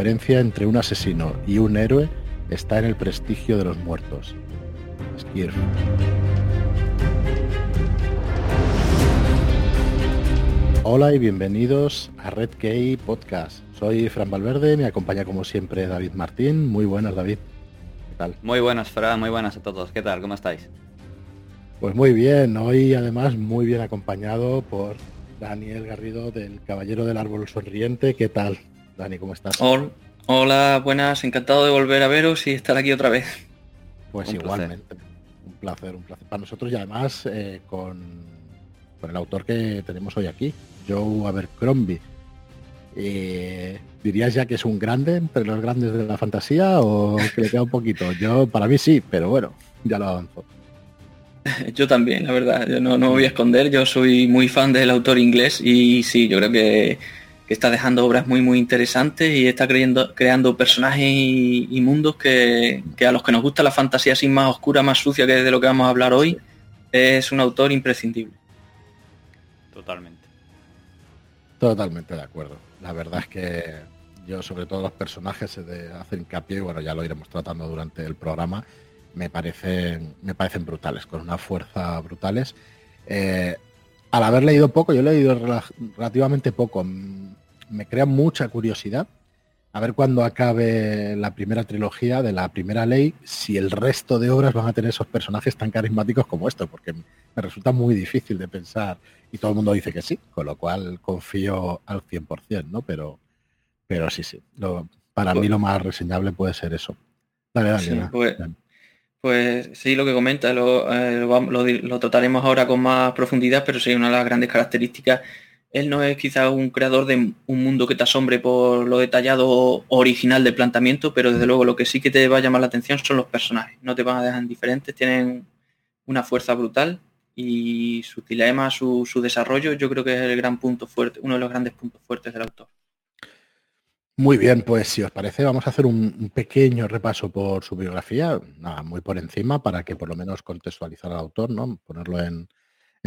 diferencia entre un asesino y un héroe está en el prestigio de los muertos. Hola y bienvenidos a Red Key Podcast. Soy Fran Valverde, me acompaña como siempre David Martín. Muy buenas, David. ¿Qué tal? Muy buenas, Fran, muy buenas a todos. ¿Qué tal? ¿Cómo estáis? Pues muy bien, hoy además muy bien acompañado por Daniel Garrido del Caballero del Árbol Sonriente. ¿Qué tal, Dani? ¿Cómo estás? Hola, buenas, encantado de volver a veros y estar aquí otra vez. Pues igualmente, un placer, un placer para nosotros y además eh, con, con, el autor que tenemos hoy aquí, Joe Abercrombie. Eh, ¿Dirías ya que es un grande entre los grandes de la fantasía o que le queda un poquito? Yo, para mí sí, pero bueno, ya lo avanzo. Yo también, la verdad, yo no, no voy a esconder, yo soy muy fan del autor inglés y sí, yo creo que, está dejando obras muy muy interesantes y está creyendo, creando personajes y, mundos que, a los que nos gusta la fantasía así más oscura, más sucia que de lo que vamos a hablar hoy, es un autor imprescindible. Totalmente. Totalmente de acuerdo. La verdad es que yo sobre todo los personajes se de hacen hincapié, y bueno, ya lo iremos tratando durante el programa, me parecen, me parecen brutales, con una fuerza brutales. Eh, al haber leído poco, yo he leído relativamente poco, me crea mucha curiosidad a ver cuando acabe la primera trilogía de la primera ley, si el resto de obras van a tener esos personajes tan carismáticos como esto, porque me resulta muy difícil de pensar y todo el mundo dice que sí, con lo cual confío al 100%, ¿no? Pero, pero sí, sí, para mí lo más reseñable puede ser eso. Dale, dale, pues, pues sí, lo que comenta, lo, eh, lo, trataremos ahora con más profundidad, pero sí, una de las grandes características, él no es quizá un creador de un mundo que te asombre por lo detallado original del planteamiento, pero desde luego lo que sí que te va a llamar la atención son los personajes. No te van a dejar indiferentes, tienen una fuerza brutal y su dilema, su, su desarrollo, yo creo que es el gran punto fuerte, uno de los grandes puntos fuertes del autor. Muy bien, pues si os parece vamos a hacer un, pequeño repaso por su biografía, nada, muy por encima, para que por lo menos contextualizar al autor, ¿no? Ponerlo en,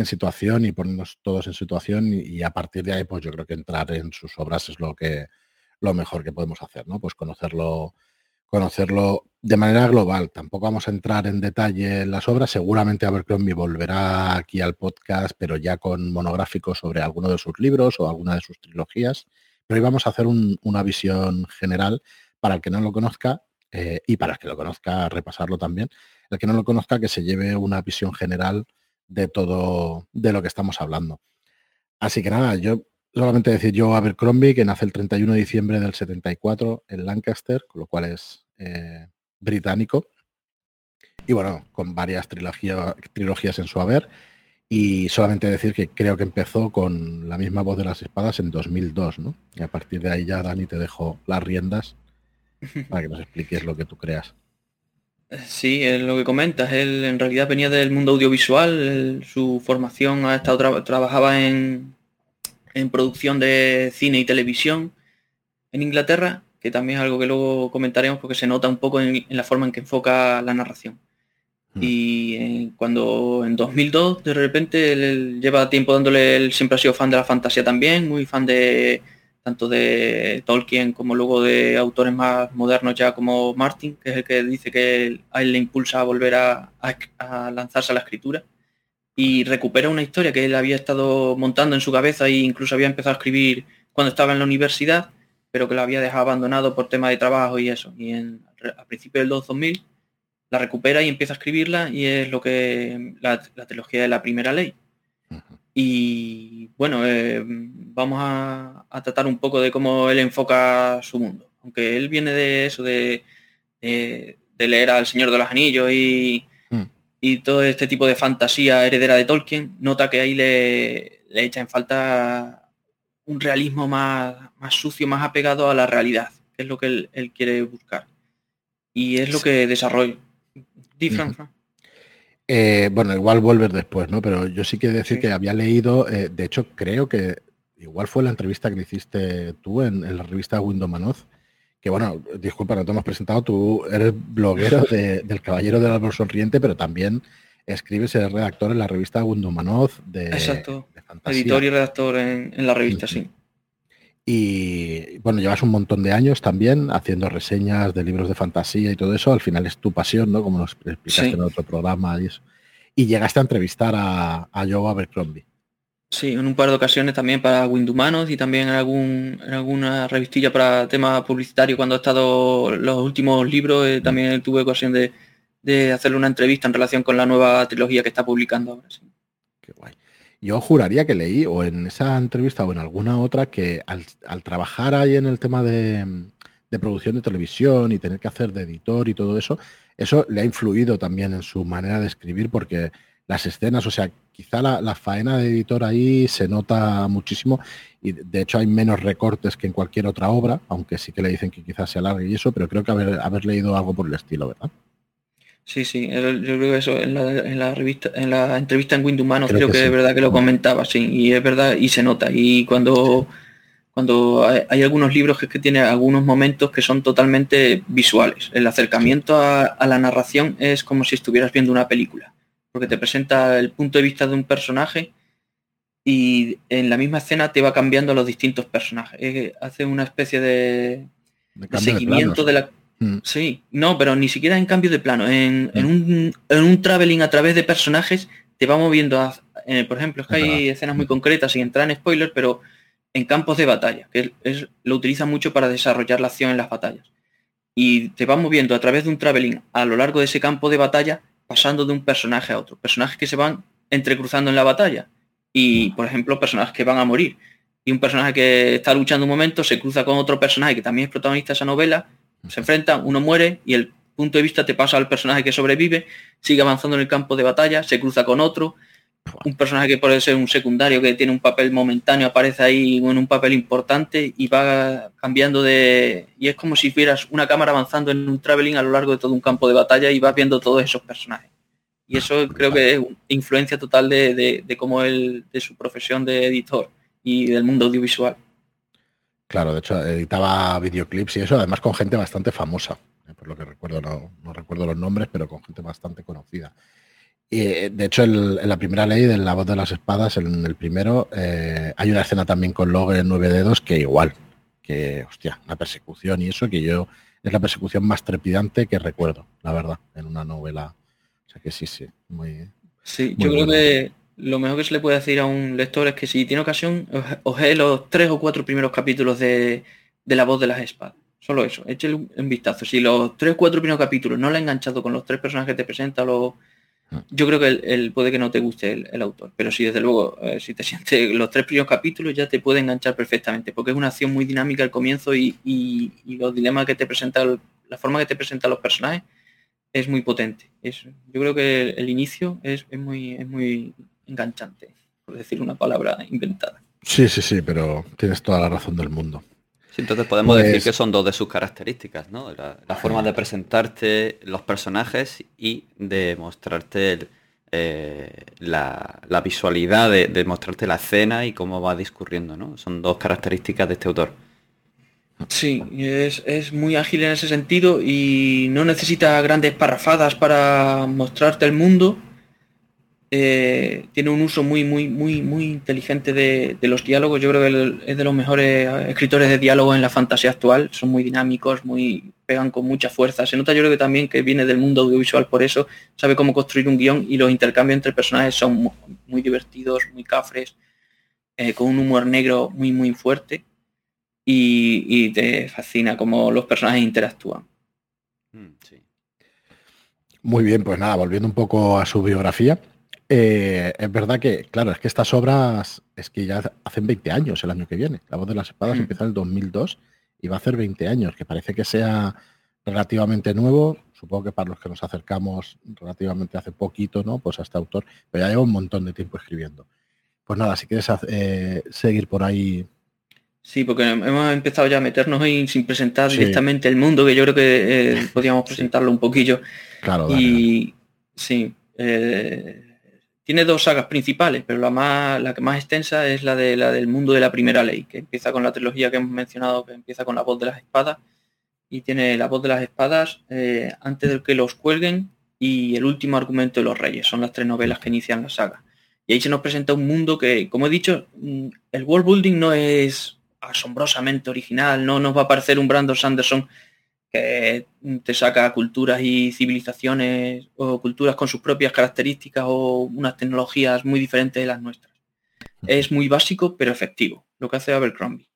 situación y ponernos todos en situación y, a partir de ahí pues yo creo que entrar en sus obras es lo que lo mejor que podemos hacer, ¿no? Pues conocerlo conocerlo de manera global. Tampoco vamos a entrar en detalle en las obras. Seguramente Abercrombie volverá aquí al podcast, pero ya con monográficos sobre alguno de sus libros o alguna de sus trilogías. Pero hoy vamos a hacer una visión general para el que no lo conozca eh, y para el que lo conozca, repasarlo también. El que no lo conozca, que se lleve una visión general de todo, de lo que estamos hablando. Así que nada, yo solamente decir yo Abercrombie, que nace el 31 de diciembre del 74 en Lancaster, con lo cual es eh, británico. Y bueno, con varias trilogías en su haber. Y solamente decir que creo que empezó con la misma voz de las espadas en 2002, ¿no? Y a partir de ahí ya, Dani, te dejo las riendas para que nos expliques lo que tú creas. Sí, es lo que comentas. Él en realidad venía del mundo audiovisual. su formación ha estado trabajaba en, en producción de cine y televisión en Inglaterra, que también es algo que luego comentaremos porque se nota un poco en la forma en que enfoca la narración. Mm. Y eh, cuando en 2002 de repente él, lleva tiempo dándole, él siempre ha sido fan de la fantasía también, muy fan de tanto de Tolkien como luego de autores más modernos ya como Martin, que es el que dice que a él le impulsa a volver a, lanzarse a la escritura. Y recupera una historia que él había estado montando en su cabeza e incluso había empezado a escribir cuando estaba en la universidad, pero que lo había dejado abandonado por tema de trabajo y eso. Y en, a principios del 2000 la recupera y empieza a escribirla y es lo que la, la trilogía de la primera ley. Y bueno, eh, vamos a, tratar un poco de cómo él enfoca su mundo. Aunque él viene de eso, de, de, leer al Señor de los Anillos y, mm. y, todo este tipo de fantasía heredera de Tolkien, nota que ahí le, le echa en falta un realismo más, más sucio, más apegado a la realidad, que es lo que él, él quiere buscar. Y es lo que desarrolla, eh, bueno, igual volver después, ¿no? Pero yo sí quiero decir que había leído, eh, de hecho creo que igual fue la entrevista que le hiciste tú en, la revista Window Manoz, que bueno, disculpa, no te hemos presentado, tú eres bloguero del Caballero del Árbol Sonriente, pero también escribes, eres redactor en la revista Window Manoz de, Exacto. editor y redactor en, la revista, sí. Y bueno, llevas un montón de años también haciendo reseñas de libros de fantasía y todo eso. Al final es tu pasión, ¿no? Como nos explicaste en otro programa y eso. Y llegaste a entrevistar a, a Joe Abercrombie. Sí, en un par de ocasiones también para Windumanos y también en, algún, en alguna revistilla para temas publicitarios cuando he estado los últimos libros. Eh, también tuve ocasión de, de, hacerle una entrevista en relación con la nueva trilogía que está publicando ahora. Sí. Yo juraría que leí, o en esa entrevista o en alguna otra, que al, al trabajar ahí en el tema de, de, producción de televisión y tener que hacer de editor y todo eso, eso le ha influido también en su manera de escribir porque las escenas, o sea, quizá la, la, faena de editor ahí se nota muchísimo y de hecho hay menos recortes que en cualquier otra obra, aunque sí que le dicen que quizás se alargue y eso, pero creo que haber, haber leído algo por el estilo, ¿verdad? Sí, sí, yo creo que eso en la, en la revista, en la entrevista en Windumanos creo, creo que, sí. es verdad que lo comentaba, sí, y es verdad, y se nota. Y cuando cuando hay, hay algunos libros que, que tiene algunos momentos que son totalmente visuales. El acercamiento a, a la narración es como si estuvieras viendo una película porque te presenta el punto de vista de un personaje y en la misma escena te va cambiando los distintos personajes. Eh, hace una especie de, de, de seguimiento de, la... Mm. Sí, no, pero ni siquiera en cambio de plano. En, mm. en, un, en un traveling a través de personajes te va moviendo a... Eh, por ejemplo, es que es hay verdad. escenas muy concretas sin entrar en spoilers, pero en campos de batalla, que es, lo utiliza mucho para desarrollar la acción en las batallas. Y te va moviendo a través de un traveling a lo largo de ese campo de batalla pasando de un personaje a otro. Personajes que se van entrecruzando en la batalla. Y, por ejemplo, personajes que van a morir. Y un personaje que está luchando un momento se cruza con otro personaje que también es protagonista de esa novela, se enfrentan, uno muere y el punto de vista te pasa al personaje que sobrevive, sigue avanzando en el campo de batalla, se cruza con otro, un personaje que puede ser un secundario que tiene un papel momentáneo, aparece ahí en un papel importante y va cambiando de... Y es como si vieras una cámara avanzando en un traveling a lo largo de todo un campo de batalla y vas viendo todos esos personajes. Y eso creo que es influencia total de, de, de cómo él, de su profesión de editor y del mundo audiovisual. Claro, de hecho editaba videoclips y eso, además con gente bastante famosa, eh, por lo que recuerdo, no, no recuerdo los nombres, pero con gente bastante conocida. Y, eh, de hecho, el, en la primera ley de la voz de las espadas, en el primero, eh, hay una escena también con Log en nueve dedos que igual, que, hostia, una persecución y eso, que yo es la persecución más trepidante que recuerdo, la verdad, en una novela. O sea que sí, sí, muy. Sí, muy yo creo que lo mejor que se le puede decir a un lector es que si tiene ocasión, oje los tres o cuatro primeros capítulos de, de La voz de las espadas. Solo eso, échale un, vistazo. Si los tres o cuatro primeros capítulos no le ha enganchado con los tres personajes que te presenta, los yo creo que el, el, puede que no te guste el, el autor, pero sí, desde luego, eh, si te sientes los tres primeros capítulos ya te puede enganchar perfectamente, porque es una acción muy dinámica al comienzo y, y, y los dilemas que te presenta, la forma que te presenta los personajes es muy potente. Es, yo creo que el, el inicio es, es, muy, es muy enganchante, por decir una palabra inventada. Sí, sí, sí, pero tienes toda la razón del mundo. Sí, entonces podemos pues... decir que son dos de sus características, ¿no? La, la forma de presentarte los personajes y de mostrarte el, eh, la, la, visualidad, de, de, mostrarte la escena y cómo va discurriendo, ¿no? Son dos características de este autor. Sí, es, es muy ágil en ese sentido y no necesita grandes parrafadas para mostrarte el mundo, eh, tiene un uso muy, muy, muy, muy inteligente de, de, los diálogos. Yo creo que es de los mejores escritores de diálogo en la fantasía actual. Son muy dinámicos, muy pegan con mucha fuerza. Se nota yo creo que también que viene del mundo audiovisual por eso, sabe cómo construir un guion y los intercambios entre personajes son muy, muy divertidos, muy cafres, eh, con un humor negro muy, muy fuerte. Y, y, te fascina cómo los personajes interactúan. Mm, sí. Muy bien, pues nada, volviendo un poco a su biografía. Eh, es verdad que, claro, es que estas obras es que ya hacen 20 años el año que viene. La voz de las espadas mm. empieza en el 2002 y va a hacer 20 años, que parece que sea relativamente nuevo. Supongo que para los que nos acercamos relativamente hace poquito, ¿no? Pues a este autor, pero ya lleva un montón de tiempo escribiendo. Pues nada, si quieres eh, seguir por ahí. Sí, porque hemos empezado ya a meternos ahí sin presentar sí. directamente el mundo, que yo creo que eh, podíamos presentarlo un poquillo. Claro, dale, y dale. sí. Eh, tiene dos sagas principales, pero la más la que más extensa es la de la del mundo de la primera ley, que empieza con la trilogía que hemos mencionado, que empieza con la voz de las espadas y tiene la voz de las espadas eh, antes de que los cuelguen y el último argumento de los reyes. Son las tres novelas que inician la saga. Y ahí se nos presenta un mundo que, como he dicho, mm, el world building no es asombrosamente original, no nos va a parecer un Brandon Sanderson que te saca culturas y civilizaciones o culturas con sus propias características o unas tecnologías muy diferentes de las nuestras. Es muy básico pero efectivo, lo que hace Abercrombie.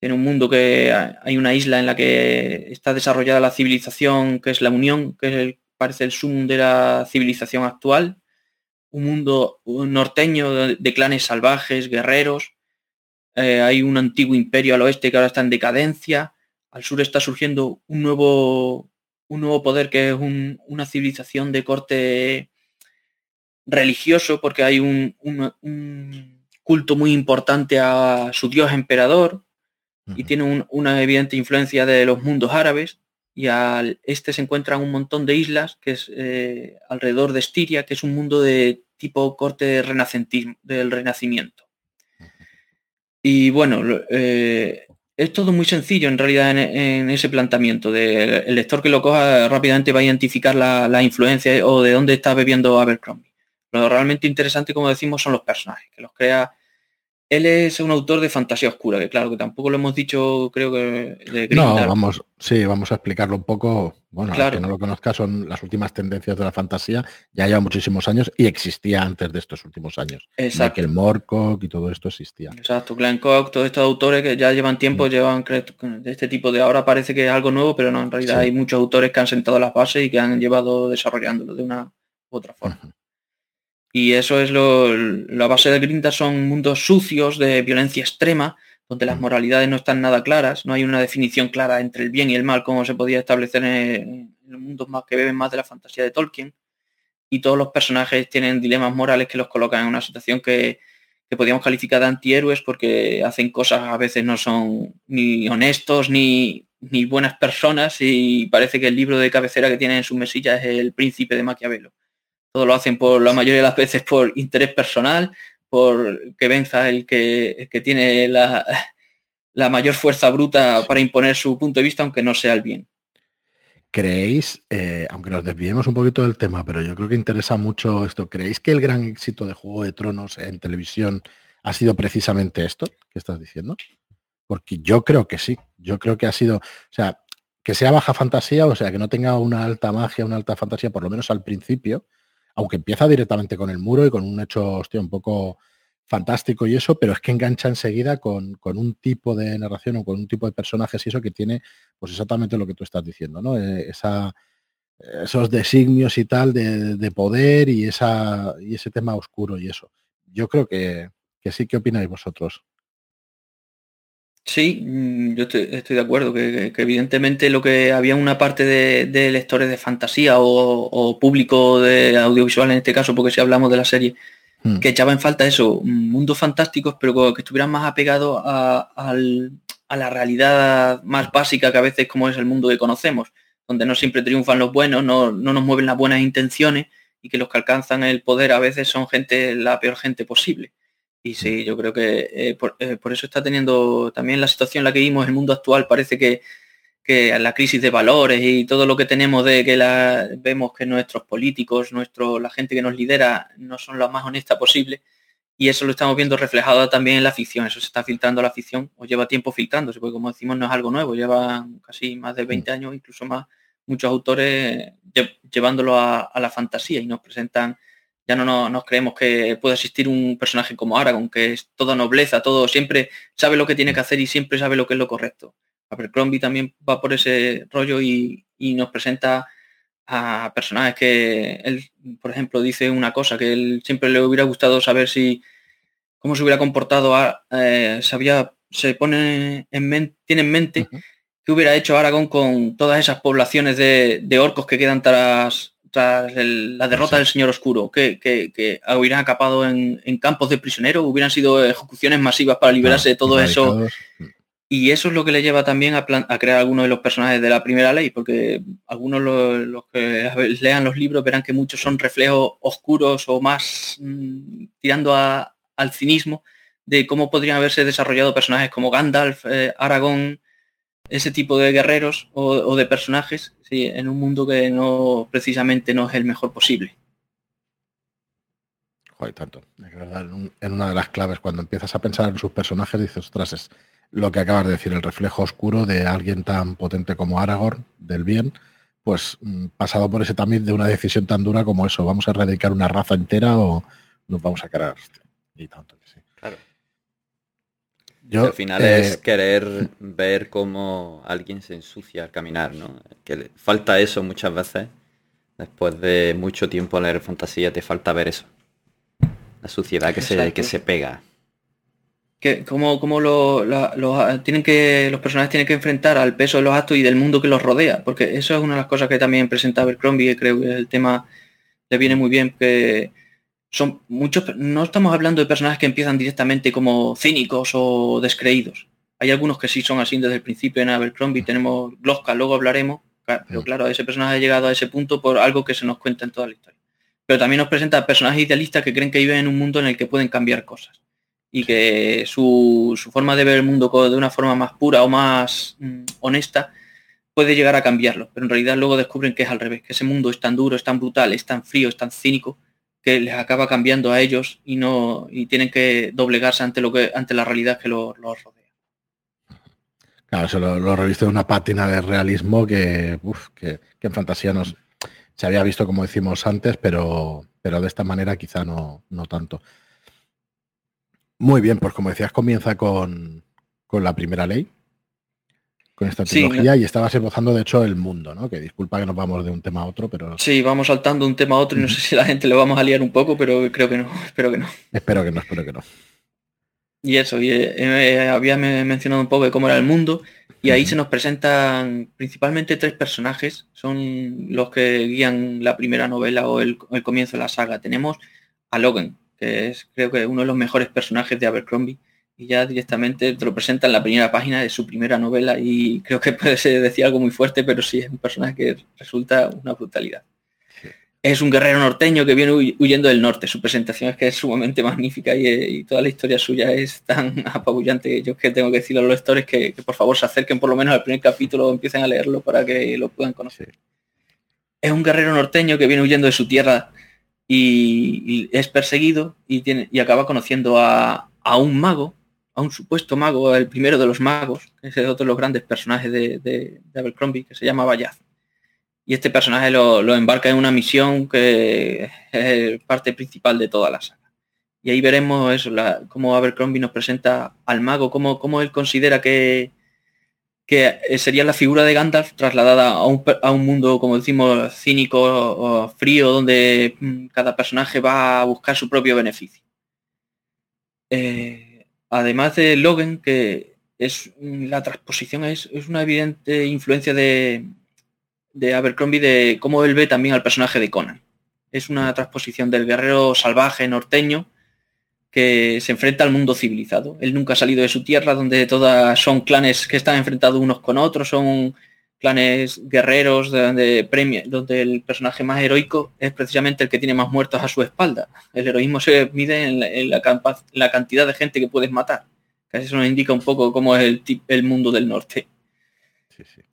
En un mundo que hay una isla en la que está desarrollada la civilización, que es la Unión, que parece el sum de la civilización actual, un mundo norteño de, clanes salvajes, guerreros, eh, hay un antiguo imperio al oeste que ahora está en decadencia, al sur está surgiendo un nuevo, un nuevo poder que es una civilización de corte religioso, porque hay un, culto muy importante a su dios emperador y tiene una evidente influencia de los mundos árabes. Y al este se encuentran un montón de islas, que es eh, alrededor de Estiria, que es un mundo de tipo corte renacentismo, del renacimiento. Y bueno, eh, es todo muy sencillo en realidad en, ese planteamiento. De, el lector que lo coja rápidamente va a identificar la, influencia o de dónde está bebiendo Abercrombie. Lo realmente interesante, como decimos, son los personajes, que los crea él es un autor de fantasía oscura, que claro, que tampoco lo hemos dicho, creo que de No, vamos, sí, vamos a explicarlo un poco. Bueno, claro. que no lo conozca, son las últimas tendencias de la fantasía, ya lleva muchísimos años y existía antes de estos últimos años. Exacto. el Morcock y todo esto existía. Exacto, Glenn Cock, todos estos autores que ya llevan tiempo, llevan de este tipo de ahora parece que es algo nuevo, pero no, en realidad hay muchos autores que han sentado las bases y que han llevado desarrollándolo de una u otra forma. Y eso es lo, la base de Grinda son mundos sucios de violencia extrema, donde las moralidades no están nada claras, no hay una definición clara entre el bien y el mal como se podía establecer en, los mundos más que beben más de la fantasía de Tolkien. Y todos los personajes tienen dilemas morales que los colocan en una situación que, que podríamos calificar de antihéroes porque hacen cosas a veces no son ni honestos ni, ni buenas personas y parece que el libro de cabecera que tienen en su mesilla es el príncipe de Maquiavelo. Todo lo hacen por la mayoría de las veces por interés personal, por que venza el que, que tiene la, la mayor fuerza bruta para imponer su punto de vista, aunque no sea el bien. ¿Creéis, eh, aunque nos desviemos un poquito del tema, pero yo creo que interesa mucho esto, ¿creéis que el gran éxito de Juego de Tronos en televisión ha sido precisamente esto que estás diciendo? Porque yo creo que sí, yo creo que ha sido, o sea, que sea baja fantasía, o sea, que no tenga una alta magia, una alta fantasía, por lo menos al principio, aunque empieza directamente con el muro y con un hecho, hostia, un poco fantástico y eso, pero es que engancha enseguida con, un tipo de narración o con un tipo de personajes y eso que tiene pues exactamente lo que tú estás diciendo, ¿no? Eh, esa, esos designios y tal de, poder y, y ese tema oscuro y eso. Yo creo que, que sí, ¿qué opináis vosotros? Sí, mm, yo estoy, de acuerdo, que, evidentemente lo que había una parte de, lectores de fantasía o, público de audiovisual en este caso, porque si hablamos de la serie, hmm. que echaba en falta eso, mundos fantásticos, pero que estuvieran más apegados a, la realidad más básica que a veces como es el mundo que conocemos, donde no siempre triunfan los buenos, no, no nos mueven las buenas intenciones y que los que alcanzan el poder a veces son gente, la peor gente posible. Y sí, yo creo que eh, eh, por, eso está teniendo también la situación en la que vimos, el mundo actual parece que, la crisis de valores y todo lo que tenemos de que la, vemos que nuestros políticos, nuestro, la gente que nos lidera no son la más honesta posible. Y eso lo estamos viendo reflejado también en la ficción. Eso se está filtrando la ficción o lleva tiempo filtrándose, porque como decimos no es algo nuevo, lleva casi más de 20 años, incluso más, muchos autores llevándolo a la fantasía y nos presentan ya no nos, creemos que pueda existir un personaje como Aragorn, que es toda nobleza, todo, siempre sabe lo que tiene que hacer y siempre sabe lo que es lo correcto. Abercrombie también va por ese rollo y, nos presenta a personajes que él, por ejemplo, dice una cosa que él siempre le hubiera gustado saber si cómo se hubiera comportado, eh, sabía, se pone en mente, tiene en mente qué hubiera hecho Aragón con todas esas poblaciones de, de orcos que quedan tras tras la derrota del Señor Oscuro, que, que, hubieran acapado en, campos de prisioneros, hubieran sido ejecuciones masivas para liberarse de todo eso. Y eso es lo que le lleva también a, crear algunos de los personajes de la primera ley, porque algunos los, que lean los libros verán que muchos son reflejos oscuros o más mm, tirando al cinismo de cómo podrían haberse desarrollado personajes como Gandalf, eh, Aragón, ese tipo de guerreros o, de personajes en un mundo que no precisamente no es el mejor posible. Joder, tanto. en una de las claves, cuando empiezas a pensar en sus personajes, dices, ostras, es, lo que acabas de decir, el reflejo oscuro de alguien tan potente como Aragorn, del bien, pues mm, pasado por ese tamiz de una decisión tan dura como eso, vamos a erradicar una raza entera o nos vamos a cargar. Y tanto que sí. Yo, al final es eh, querer ver cómo alguien se ensucia al caminar, ¿no? Que falta eso muchas veces. Después de mucho tiempo leer fantasía, te falta ver eso. La suciedad que, se, que se pega que como, como lo, los, tienen que, los personajes tienen que enfrentar al peso de los actos y del mundo que los rodea, porque eso es una de las cosas que también presenta Abercrombie, y creo que el tema le viene muy bien, que son muchos, no estamos hablando de personajes que empiezan directamente como cínicos o descreídos. Hay algunos que sí son así desde el principio en Abercrombie, tenemos Gloska, luego hablaremos, pero claro, ese personaje ha llegado a ese punto por algo que se nos cuenta en toda la historia. Pero también nos presenta personajes idealistas que creen que viven en un mundo en el que pueden cambiar cosas y que su, forma de ver el mundo de una forma más pura o más mm, honesta puede llegar a cambiarlo, pero en realidad luego descubren que es al revés, que ese mundo es tan duro, es tan brutal, es tan frío, es tan cínico, que les acaba cambiando a ellos y no y tienen que doblegarse ante lo que ante la realidad que los rodea. Claro, eso lo, lo reviste de una pátina de realismo que, que, en fantasía nos se había visto como decimos antes, pero, pero de esta manera quizá no, no tanto. Muy bien, pues como decías, comienza con, la primera ley, con esta tecnología, y estabas esbozando de hecho el mundo, ¿no? Que disculpa que nos vamos de un tema a otro, pero. Sí, vamos saltando de un tema a otro y no sé si la gente lo vamos a liar un poco, pero creo que no, espero que no. Espero que no, espero que no. Y eso, y, eh, eh, había mencionado un poco de cómo era el mundo, y ahí se nos presentan principalmente tres personajes, son los que guían la primera novela o el, el comienzo de la saga. Tenemos a Logan, que es creo que uno de los mejores personajes de Abercrombie y ya directamente te lo presenta en la primera página de su primera novela y creo que puede ser decir algo muy fuerte, pero sí es un personaje que resulta una brutalidad. Es un guerrero norteño que viene huyendo del norte. Su presentación es que es sumamente magnífica y, toda la historia suya es tan apabullante. Yo que tengo que decirle a los lectores que, que, por favor se acerquen por lo menos al primer capítulo o empiecen a leerlo para que lo puedan conocer. Es un guerrero norteño que viene huyendo de su tierra y, es perseguido y, tiene, y acaba conociendo a, un mago, a un supuesto mago, el primero de los magos, que es otro de los grandes personajes de, de, Abercrombie, que se llama Bayaz. Y este personaje lo, embarca en una misión que es parte principal de toda la saga. Y ahí veremos eso, la, cómo Abercrombie nos presenta al mago, cómo, cómo él considera que, que sería la figura de Gandalf trasladada a un, mundo, como decimos, cínico o frío, donde mm, cada personaje va a buscar su propio beneficio. Eh, además de Logan, que es la transposición es, una evidente influencia de, de Abercrombie de cómo él ve también al personaje de Conan. Es una transposición del guerrero salvaje norteño que se enfrenta al mundo civilizado. Él nunca ha salido de su tierra, donde todas son clanes que están enfrentados unos con otros, son clanes guerreros, donde, premia, donde el personaje más heroico es precisamente el que tiene más muertos a su espalda. El heroísmo se mide en la, cantidad de gente que puedes matar. Casi eso nos indica un poco cómo es el, el mundo del norte.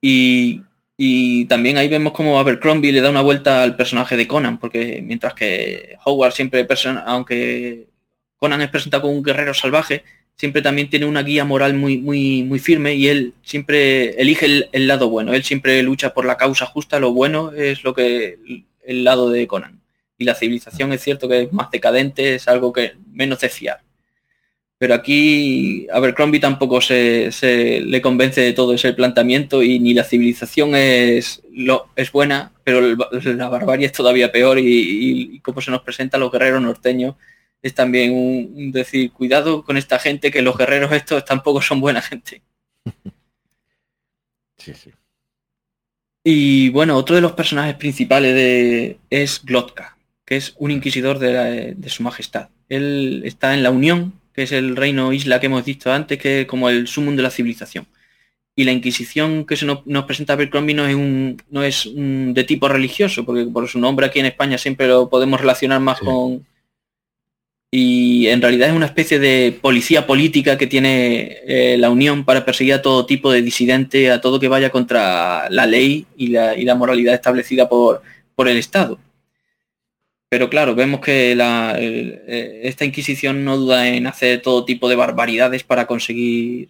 Y, y, también ahí vemos como Abercrombie le da una vuelta al personaje de Conan, porque mientras que Howard siempre, aunque Conan es presentado como un guerrero salvaje, siempre también tiene una guía moral muy, muy, muy firme y él siempre elige el, lado bueno. Él siempre lucha por la causa justa, lo bueno es lo que el, lado de Conan. Y la civilización es cierto que es más decadente, es algo que menos de fiar. Pero aquí Abercrombie tampoco se, le convence de todo ese planteamiento y ni la civilización es, lo, es buena, pero la barbarie es todavía peor y, y como se nos presenta a los guerreros norteños es también un, decir, cuidado con esta gente, que los guerreros estos tampoco son buena gente. Sí, sí. Y bueno, otro de los personajes principales de, es Glotka, que es un inquisidor de, su majestad. Él está en la Unión, que es el reino isla que hemos visto antes, que es como el sumum de la civilización. Y la Inquisición que se nos, presenta Abercrombie no es, un, no es de tipo religioso, porque por su nombre aquí en España siempre lo podemos relacionar más con, y en realidad es una especie de policía política que tiene eh, la Unión para perseguir a todo tipo de disidente, a todo que vaya contra la ley y la, moralidad establecida por, por, el Estado. Pero claro, vemos que eh, esta Inquisición no duda en hacer todo tipo de barbaridades para conseguir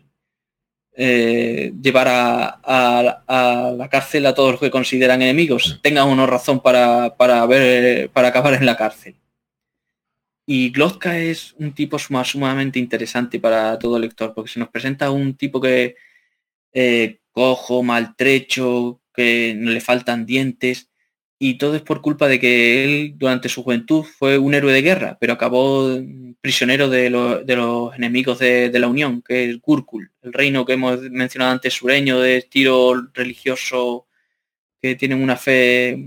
eh, llevar a, la cárcel a todos los que consideran enemigos, tengan una razón para, para, ver, para acabar en la cárcel. Y Glodka es un tipo sumamente interesante para todo lector, porque se nos presenta un tipo que eh, cojo, maltrecho, que no le faltan dientes, y todo es por culpa de que él durante su juventud fue un héroe de guerra, pero acabó prisionero de, los enemigos de, la Unión, que es Gurkul, el reino que hemos mencionado antes, sureño, de estilo religioso, que tienen una fe,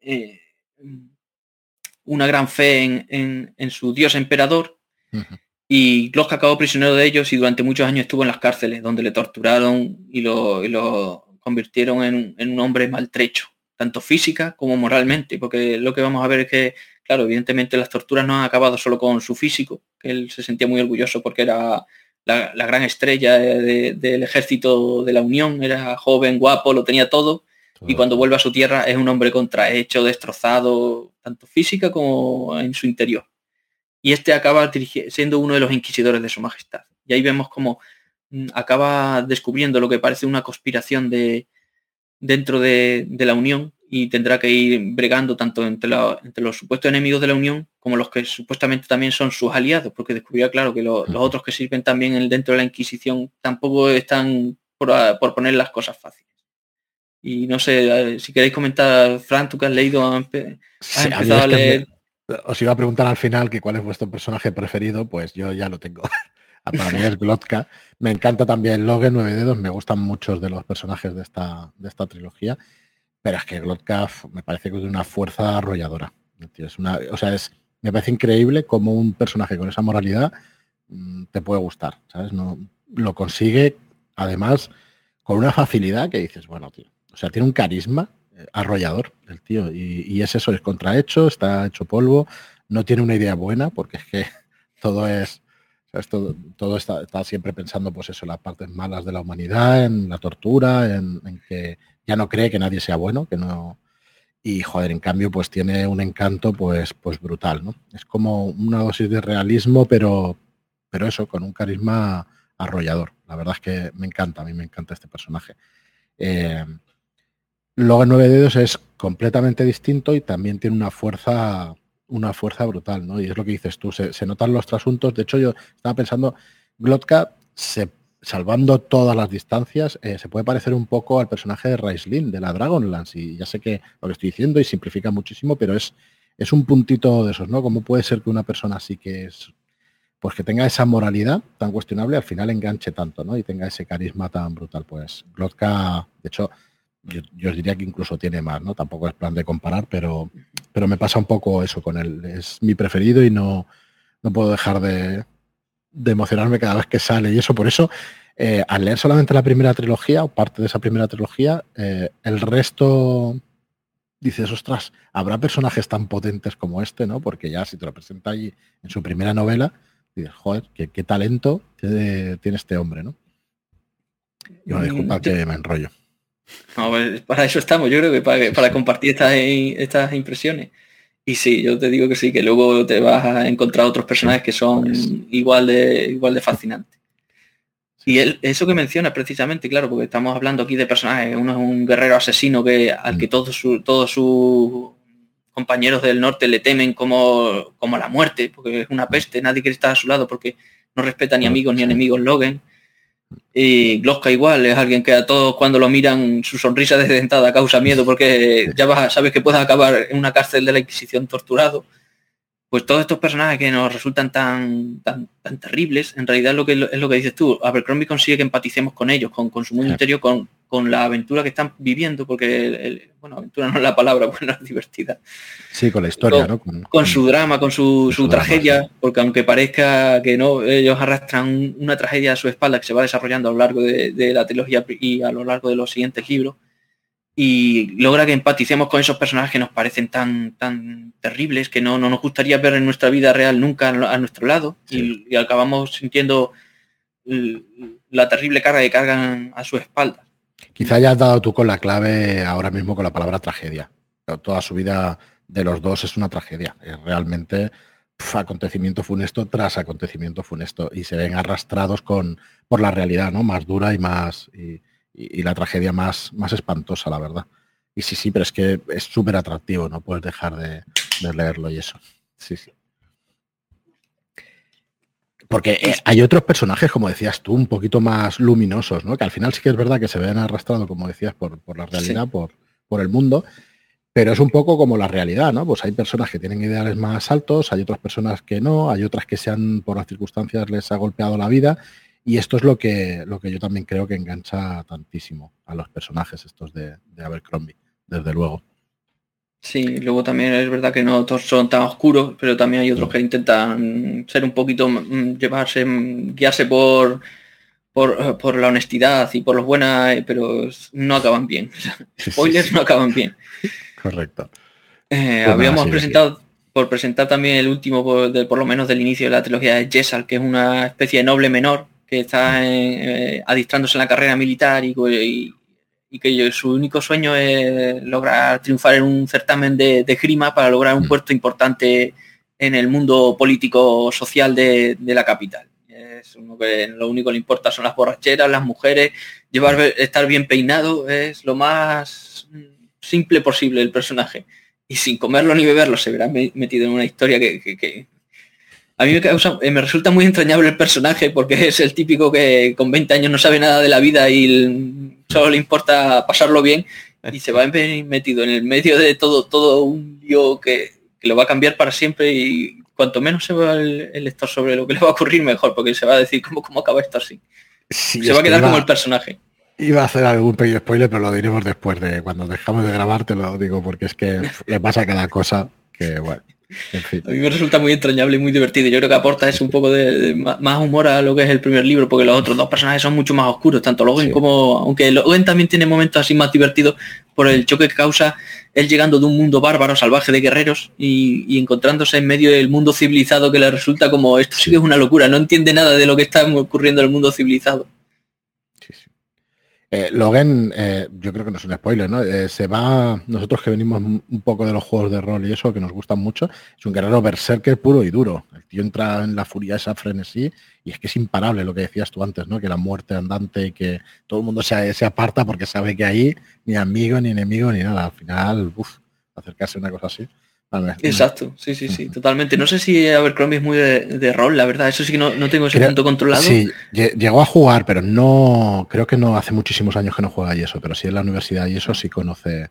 eh, una gran fe en, su dios emperador. Y Glock acabó prisionero de ellos y durante muchos años estuvo en las cárceles, donde le torturaron y lo, convirtieron en un hombre maltrecho tanto física como moralmente, porque lo que vamos a ver es que, claro, evidentemente las torturas no han acabado solo con su físico, que él se sentía muy orgulloso porque era la, gran estrella del ejército de la Unión, era joven, guapo, lo tenía todo, y cuando vuelve a su tierra es un hombre contrahecho, destrozado, tanto física como en su interior. Y este acaba siendo uno de los inquisidores de su majestad. Y ahí vemos como mm, acaba descubriendo lo que parece una conspiración de, dentro de, la Unión y tendrá que ir bregando tanto entre, entre, los supuestos enemigos de la Unión como los que supuestamente también son sus aliados, porque descubrirá claro que los otros que sirven también dentro de la Inquisición tampoco están por, poner las cosas fáciles. Y no sé, si queréis comentar, Fran, tú que has leído, has empezado a leer... os iba a preguntar al final que cuál es vuestro personaje preferido, pues yo ya lo tengo. para mí es Glotka. Me encanta también Logan, Nueve Dedos, me gustan muchos de los personajes de esta, de esta trilogía, pero es que Glotka me parece que es de una fuerza arrolladora. Es una, o sea, es, me parece increíble como un personaje con esa moralidad mm, te puede gustar, ¿sabes? No, lo consigue, además, con una facilidad que dices, bueno, tío, o sea, tiene un carisma eh, arrollador el tío, y, es eso, es contrahecho, está hecho polvo, no tiene una idea buena, porque es que todo es esto, todo está, siempre pensando, pues eso, las partes malas de la humanidad, en la tortura, en, que ya no cree que nadie sea bueno, que no. Y joder, en cambio, pues tiene un encanto, pues, pues brutal, ¿no? Es como una dosis de realismo, pero, pero eso, con un carisma arrollador. La verdad es que me encanta, a mí me encanta este personaje. Eh, en Nueve Dedos es completamente distinto y también tiene una fuerza una fuerza brutal, ¿no? Y es lo que dices tú, se, notan los trasuntos. De hecho, yo estaba pensando, Glotka, salvando todas las distancias, eh, se puede parecer un poco al personaje de Raislin, de la Dragonlance. Y ya sé que lo que estoy diciendo y simplifica muchísimo, pero es, es un puntito de esos, ¿no? ¿Cómo puede ser que una persona así que es, pues que tenga esa moralidad tan cuestionable, al final enganche tanto, ¿no? Y tenga ese carisma tan brutal. Pues Glotka, de hecho, yo, os diría que incluso tiene más, ¿no? Tampoco es plan de comparar, pero, pero me pasa un poco eso con él. Es mi preferido y no, no puedo dejar de, emocionarme cada vez que sale. Y eso, por eso, eh, al leer solamente la primera trilogía o parte de esa primera trilogía, eh, el resto dices, ostras, habrá personajes tan potentes como este, ¿no? Porque ya si te lo presenta allí en su primera novela, dices, joder, qué, talento tiene, este hombre, ¿no? Y bueno, disculpa mm, que me enrollo. Pues, para eso estamos, yo creo que para, compartir estas, estas impresiones. Y sí, yo te digo que sí, que luego te vas a encontrar otros personajes que son igual de, igual de fascinantes. Y eso que menciona precisamente, claro, porque estamos hablando aquí de personajes, uno es un guerrero asesino que al que mm. todos, todos sus compañeros del norte le temen como, como la muerte, porque es una peste, nadie quiere estar a su lado porque no respeta ni amigos ni enemigos Logan. Y Gloska igual, es alguien que a todos cuando lo miran su sonrisa desdentada causa miedo porque ya vas, sabes que puedes acabar en una cárcel de la Inquisición torturado. Pues todos estos personajes que nos resultan tan, tan, tan terribles, en realidad lo que es lo que dices tú, Abercrombie consigue que empaticemos con ellos, con, con su mundo interior, con, con la aventura que están viviendo, porque, bueno, aventura no es la palabra, bueno, es divertida. Sí, con la historia, con, ¿no? Con, su drama, con su, su, tragedia, porque aunque parezca que no, ellos arrastran una tragedia a su espalda que se va desarrollando a lo largo de, la trilogía y a lo largo de los siguientes libros, y logra que empaticemos con esos personajes que nos parecen tan, tan terribles, que no, nos gustaría ver en nuestra vida real nunca a nuestro lado, y, y acabamos sintiendo la terrible carga que cargan a su espalda. Quizá hayas dado tú con la clave ahora mismo con la palabra tragedia. Toda su vida de los dos es una tragedia. Es realmente acontecimiento funesto tras acontecimiento funesto y se ven arrastrados con, por la realidad, ¿no? Más dura y más y, la tragedia más, más espantosa, la verdad. Y sí, sí, pero es que es súper atractivo, no puedes dejar de, de, leerlo y eso. Sí, sí. Porque eh, hay otros personajes, como decías tú, un poquito más luminosos, ¿no? Que al final sí que es verdad que se ven arrastrados, como decías, por, por la realidad, por, por el mundo, pero es un poco como la realidad, ¿no? Pues hay personas que tienen ideales más altos, hay otras personas que no, hay otras que sean por las circunstancias les ha golpeado la vida y esto es lo que, lo que yo también creo que engancha tantísimo a los personajes estos de, de Abercrombie, desde luego. Sí, luego también es verdad que no todos son tan oscuros, pero también hay otros que intentan ser un poquito, mm, llevarse, mm, guiarse por, por, por la honestidad y por los buenas, pero no acaban bien. Spoilers no acaban bien. Correcto. Eh, pues habíamos presentado, por presentar también el último, por, por, lo menos del inicio de la trilogía de Jessal, que es una especie de noble menor que está eh, adistrándose en la carrera militar y, y, que su único sueño es lograr triunfar en un certamen de, de grima para lograr un mm. puesto importante en el mundo político social de, de la capital. Es uno que lo único que le importa son las borracheras, las mujeres, llevar estar bien peinado es lo más simple posible el personaje. Y sin comerlo ni beberlo se verá metido en una historia que, a mí me, causa, eh, me resulta muy entrañable el personaje porque es el típico que con 20 años no sabe nada de la vida y solo le importa pasarlo bien y se va a metido en el medio de todo, todo un lío que, lo va a cambiar para siempre y cuanto menos se va el, lector sobre lo que le va a ocurrir mejor porque se va a decir cómo, cómo acaba esto así. se va a quedar como el personaje. Iba a hacer algún pequeño spoiler, pero lo diremos después de cuando dejamos de grabar, te lo digo, porque es que le pasa cada cosa que, bueno, A mí me resulta muy entrañable y muy divertido. Yo creo que aporta es un poco de, más humor a lo que es el primer libro, porque los otros dos personajes son mucho más oscuros, tanto Logan como, aunque Logan también tiene momentos así más divertidos por el choque que causa él llegando de un mundo bárbaro, salvaje de guerreros y, encontrándose en medio del mundo civilizado que le resulta como esto sí que es una locura, no entiende nada de lo que está ocurriendo en el mundo civilizado. Eh, Logan, eh, yo creo que no es un spoiler, ¿no? Eh, se va, nosotros que venimos un poco de los juegos de rol y eso, que nos gustan mucho, es un guerrero berserker puro y duro. El tío entra en la furia esa frenesí y es que es imparable lo que decías tú antes, ¿no? Que la muerte andante y que todo el mundo se, se aparta porque sabe que ahí ni amigo, ni enemigo, ni nada. Al final, uff, acercarse a una cosa así. Exacto, sí, sí, sí, totalmente. No sé si Abercrombie es muy de, rol, la verdad. Eso sí que no, tengo ese punto controlado. Sí, llegó a jugar, pero no, creo que no hace muchísimos años que no juega y eso, pero sí en la universidad y eso sí conoce.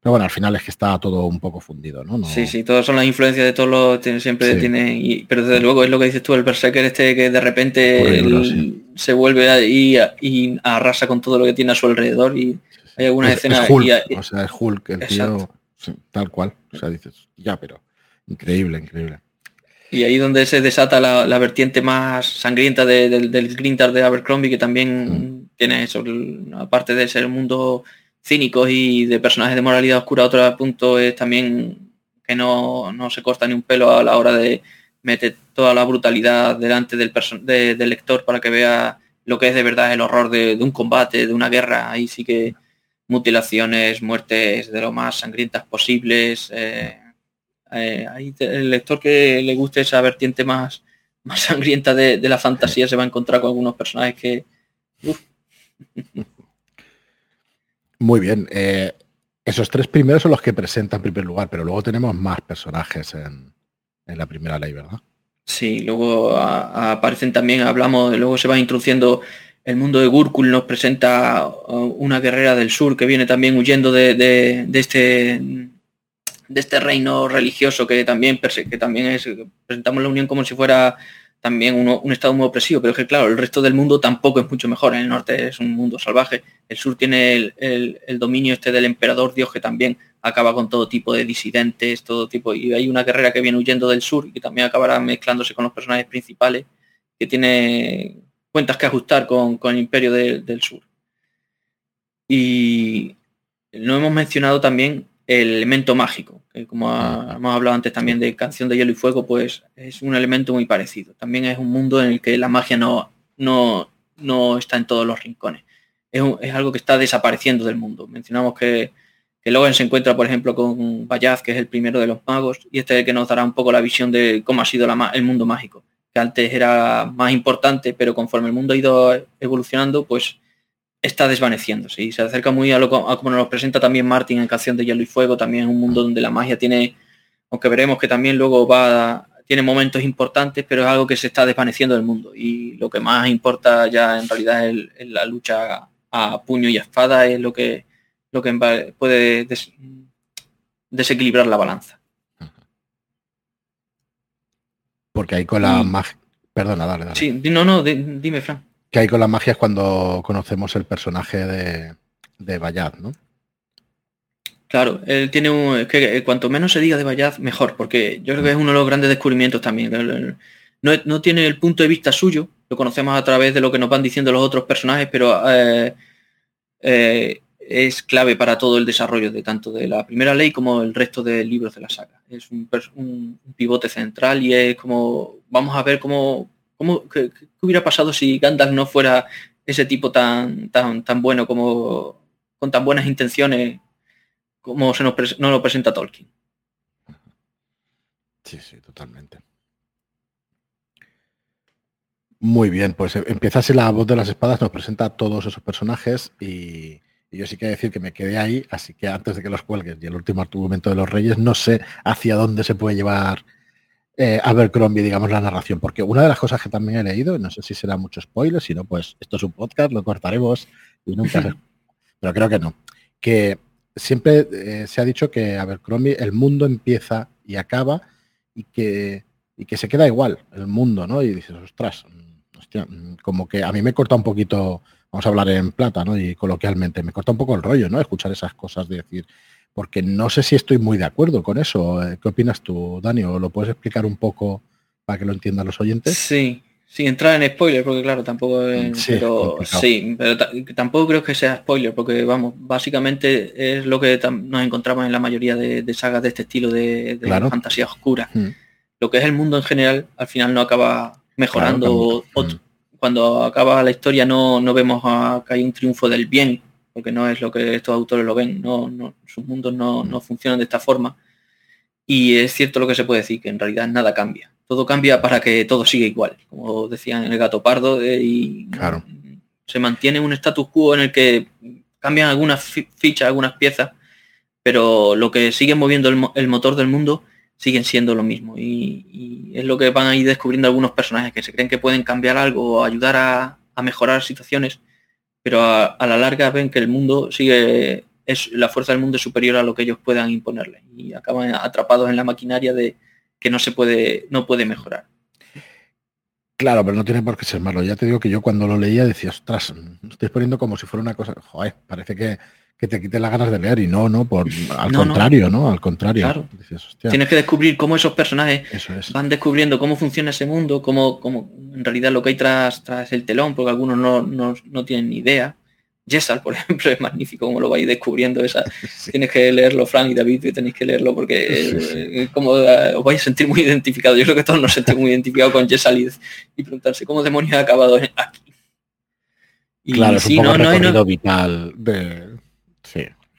Pero bueno, al final es que está todo un poco fundido, ¿no? Sí, sí, todas son las influencias de todos los, siempre tiene, pero desde luego es lo que dices tú, el Berserker este que de repente se vuelve ahí y arrasa con todo lo que tiene a su alrededor y hay algunas escenas... o sea, es Hulk, el tío tal cual. O sea, dices, ya, pero increíble, increíble. Y ahí donde se desata la, vertiente más sangrienta del Grintar de Abercrombie, que también mm. tiene eso, aparte de ser un mundo cínico y de personajes de moralidad oscura, otro punto es también que no, se corta ni un pelo a la hora de meter toda la brutalidad delante del, del lector para que vea lo que es de verdad el horror de, de, un combate, de una guerra. Ahí sí que mutilaciones, muertes de lo más sangrientas posibles. Eh, eh, el lector que le guste esa vertiente más, más sangrienta de, la fantasía se va a encontrar con algunos personajes que... Muy bien. Eh, esos tres primeros son los que presentan en primer lugar, pero luego tenemos más personajes en, la primera ley, ¿verdad? Sí, luego aparecen también, hablamos, luego se va introduciendo el mundo de Gurkul nos presenta uh, una guerrera del sur que viene también huyendo de, este de este reino religioso que también que también es presentamos la unión como si fuera también un estado muy opresivo pero es que claro el resto del mundo tampoco es mucho mejor. En el norte es un mundo salvaje el sur tiene el, el dominio este del emperador dios que también acaba con todo tipo de disidentes todo tipo y hay una guerrera que viene huyendo del sur y que también acabará mezclándose con los personajes principales que tiene cuentas que ajustar con, el imperio del sur. Y no hemos mencionado también el elemento mágico, que como ah. hemos hablado antes también de Canción de Hielo y Fuego, pues es un elemento muy parecido. También es un mundo en el que la magia no, no, no está en todos los rincones. Es, algo que está desapareciendo del mundo. Mencionamos que que luego se encuentra, por ejemplo, con Bayaz, que es el primero de los magos, y este es el que nos dará un poco la visión de cómo ha sido el mundo mágico, que antes era más importante, pero conforme el mundo ha ido evolucionando, pues está desvaneciéndose y se acerca muy a, lo, como nos presenta también Martin en Canción de Hielo y Fuego, también un mundo donde la magia tiene, aunque veremos que también luego va tiene momentos importantes, pero es algo que se está desvaneciendo del mundo y lo que más importa ya en realidad es, la lucha a puño y espada, es lo que lo que puede desequilibrar la balanza. Porque ahí con la magia... Perdona, dale, dale. Sí, no, no, dime, Fran. Que hay con la magia es cuando conocemos el personaje de, de Bayat, ¿no? Claro, él tiene un... que eh, cuanto menos se diga de Bayat, mejor, porque yo creo que es uno de los grandes descubrimientos también. No, tiene el punto de vista suyo, lo conocemos a través de lo que nos van diciendo los otros personajes, pero eh, eh, es clave para todo el desarrollo de tanto de la primera ley como el resto de libros de la saga. Es un, pivote central y es como, vamos a ver cómo qué, hubiera pasado si Gandalf no fuera ese tipo tan, tan, tan bueno como con tan buenas intenciones como se nos, no lo presenta Tolkien? Sí, sí, totalmente. Muy bien, pues eh, empieza así la voz de las espadas, nos presenta a todos esos personajes y, y yo sí quiero decir que me quedé ahí, así que antes de que los cuelgues y el último argumento de los reyes, no sé hacia dónde se puede llevar eh, Abercrombie, digamos, la narración. Porque una de las cosas que también he leído, no sé si será mucho spoiler, si no, pues esto es un podcast, lo cortaremos y nunca. pero creo que no. Que siempre eh, se ha dicho que Abercrombie, el mundo empieza y acaba y que, y que se queda igual el mundo, ¿no? Y dices, ostras, hostia, como que a mí me corta un poquito, vamos a hablar en plata, ¿no? Y coloquialmente, me corta un poco el rollo, ¿no? Escuchar esas cosas de decir, porque no sé si estoy muy de acuerdo con eso. Eh, ¿Qué opinas tú, Dani? ¿O lo puedes explicar un poco para que lo entiendan los oyentes? Sí, sin entrar en spoiler, porque claro, tampoco sí, pero, sí, pero tampoco creo que sea spoiler, porque vamos, básicamente es lo que nos encontramos en la mayoría de, sagas de este estilo de, fantasía oscura. Hmm. Lo que es el mundo en general, al final no acaba mejorando. Hmm. Cuando acaba la historia no, no vemos que hay un triunfo del bien, porque no es lo que estos autores lo ven, no, no sus mundos no, no, funcionan de esta forma. Y es cierto lo que se puede decir, que en realidad nada cambia. Todo cambia para que todo siga igual, como decían en el gato pardo, eh, y claro. se mantiene un status quo en el que cambian algunas fichas, algunas piezas, pero lo que sigue moviendo el, motor del mundo siguen siendo lo mismo. Y, es lo que van a ir descubriendo algunos personajes que se creen que pueden cambiar algo o ayudar a, mejorar situaciones pero a, la larga ven que el mundo sigue, es la fuerza del mundo es superior a lo que ellos puedan imponerle y acaban atrapados en la maquinaria de que no se puede, no puede mejorar. Claro, pero no tiene por qué ser malo. Ya te digo que yo cuando lo leía decía, ostras, estoy poniendo como si fuera una cosa, joder, parece que, que te quite las ganas de leer y no, no, por al contrario, no. Al contrario. Tienes que descubrir cómo esos personajes van descubriendo cómo funciona ese mundo, cómo, cómo en realidad lo que hay tras, tras el telón, porque algunos no, tienen ni idea. Jessal, por ejemplo, es magnífico como lo vais descubriendo. Esa, Tienes que leerlo, Frank y David, y tenéis que leerlo porque como eh, os vais a sentir muy identificados. Yo creo que todos nos sentimos muy identificados con Jessal y, y preguntarse cómo demonios ha acabado aquí. Y claro, es un poco no, vital de,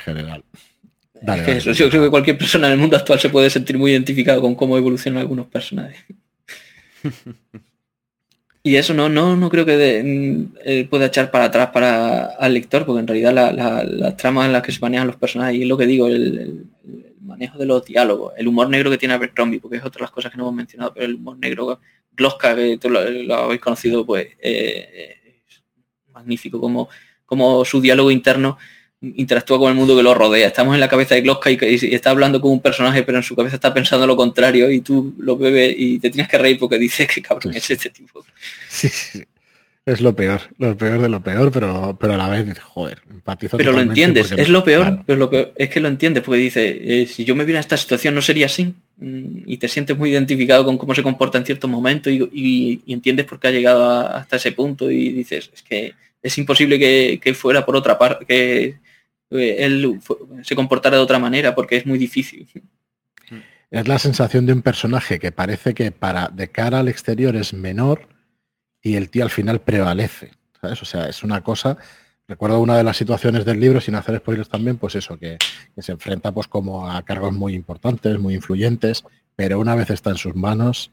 General. Yo creo que cualquier persona en el mundo actual se puede sentir muy identificado con cómo evolucionan algunos personajes. y eso no, no, no creo que mm, eh, pueda echar para atrás para al lector, porque en realidad las tramas en las que se manejan los personajes, y es lo que digo, el, manejo de los diálogos, el humor negro que tiene Abercrombie, porque es otra de las cosas que no hemos mencionado, pero el humor negro, Gloska, que tú lo, habéis conocido, pues eh, es magnífico como, como su diálogo interno interactúa con el mundo que lo rodea. Estamos en la cabeza de Gloska y, está hablando con un personaje, pero en su cabeza está pensando lo contrario y tú lo bebes y te tienes que reír porque dices que cabrón es este tipo. Sí, sí, Es lo peor, lo peor de lo peor, pero, pero a la vez joder, empatizo. Pero lo entiendes, es lo peor, pero lo peor es que lo entiendes, porque dice, eh, si yo me viera en esta situación no sería así. Mm, y te sientes muy identificado con cómo se comporta en ciertos momentos y, entiendes por qué ha llegado hasta ese punto y dices, es que es imposible que, que fuera por otra parte, que él se comportara de otra manera porque es muy difícil. Es la sensación de un personaje que parece que para de cara al exterior es menor y el tío al final prevalece. ¿sabes? O sea, es una cosa recuerdo una de las situaciones del libro, sin hacer spoilers también, pues eso, que, se enfrenta pues como a cargos muy importantes, muy influyentes, pero una vez está en sus manos,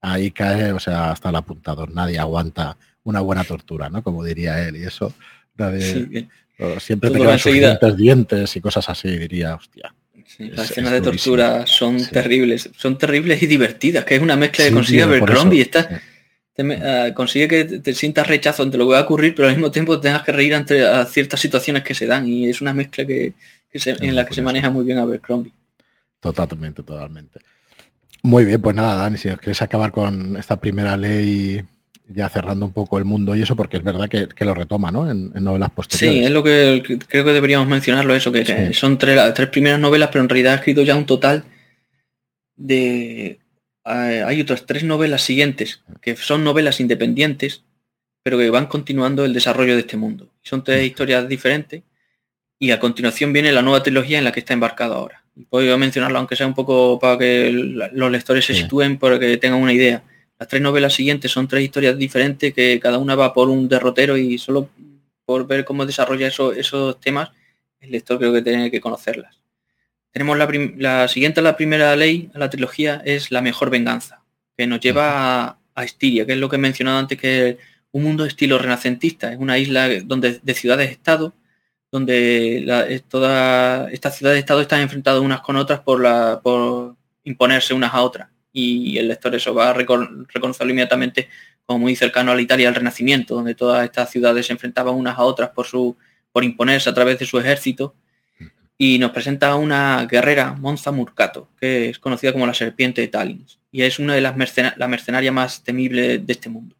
ahí cae, o sea, hasta el apuntador, nadie aguanta una buena tortura, ¿no? Como diría él, y eso, siempre te quedan dientes y cosas así, diría, hostia. las escenas de tortura son terribles, son terribles y divertidas, que es una mezcla de consigue Abercrombie, está Ah, consigue que te, sientas rechazo ante lo que va a ocurrir, pero al mismo tiempo tengas que reír ante ciertas situaciones que se dan y es una mezcla que, en la que se maneja muy bien Abercrombie. Totalmente, totalmente. Muy bien, pues nada, Dani, si os queréis acabar con esta primera ley ya cerrando un poco el mundo y eso, porque es verdad que, lo retoma, ¿no? En, novelas posteriores. Sí, es lo que creo que deberíamos mencionarlo, eso, que, son tres, tres primeras novelas, pero en realidad ha escrito ya un total de hay otras tres novelas siguientes que son novelas independientes, pero que van continuando el desarrollo de este mundo. Son tres historias diferentes y a continuación viene la nueva trilogía en la que está embarcado ahora. Puedo mencionarlo aunque sea un poco para que los lectores se sitúen, para que tengan una idea. Las tres novelas siguientes son tres historias diferentes que cada una va por un derrotero y solo por ver cómo desarrolla esos temas, el lector creo que tiene que conocerlas. Tenemos la, la siguiente, la primera ley, a la trilogía, es la mejor venganza, que nos lleva a, Estiria, que es lo que he mencionado antes, que es un mundo estilo renacentista, es una isla donde de ciudades-estado, donde todas estas ciudades-estado están enfrentadas unas con otras por, la, por imponerse unas a otras. Y el lector eso va a reconocerlo inmediatamente como muy cercano a la Italia del Renacimiento, donde todas estas ciudades se enfrentaban unas a otras por, su, por imponerse a través de su ejército y nos presenta una guerrera, Monza Murcato, que es conocida como la serpiente de Talins, y es una de las la mercenaria más temible de este mundo.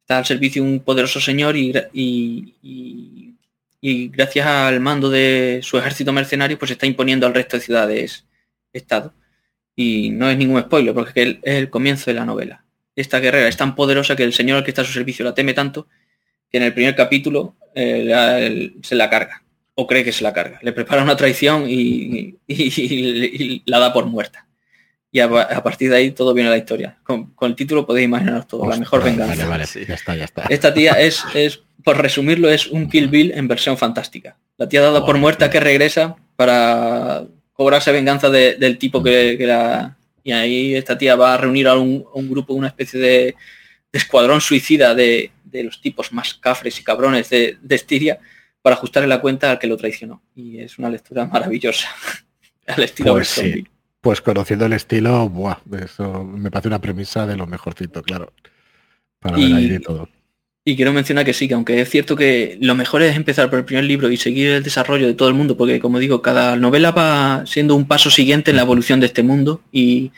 Está al servicio de un poderoso señor y, y, gracias al mando de su ejército mercenario, pues está imponiendo al resto de ciudades Estado. Y no es ningún spoiler, porque es el, comienzo de la novela. Esta guerrera es tan poderosa que el señor al que está a su servicio la teme tanto que en el primer capítulo eh, se la carga o cree que se la carga. Le prepara una traición y, la da por muerta. Y a, partir de ahí todo viene a la historia. Con, el título podéis imaginaros todo, la mejor venganza. Vale, ya está, ya está. Esta tía es, es, por resumirlo, es un Kill Bill en versión fantástica. La tía dada por muerta que regresa para cobrarse venganza del tipo que, la... Y ahí esta tía va a reunir a un, grupo, una especie de, escuadrón suicida de, los tipos más cafres y cabrones de, de Estiria para ajustarle la cuenta al que lo traicionó. Y es una lectura maravillosa. al estilo pues, pues conociendo el estilo, buah, eso me parece una premisa de lo mejorcito, claro. Para y, ver ahí de todo. Y quiero mencionar que sí, que aunque es cierto que lo mejor es empezar por el primer libro y seguir el desarrollo de todo el mundo, porque como digo, cada novela va siendo un paso siguiente en la evolución de este mundo. Y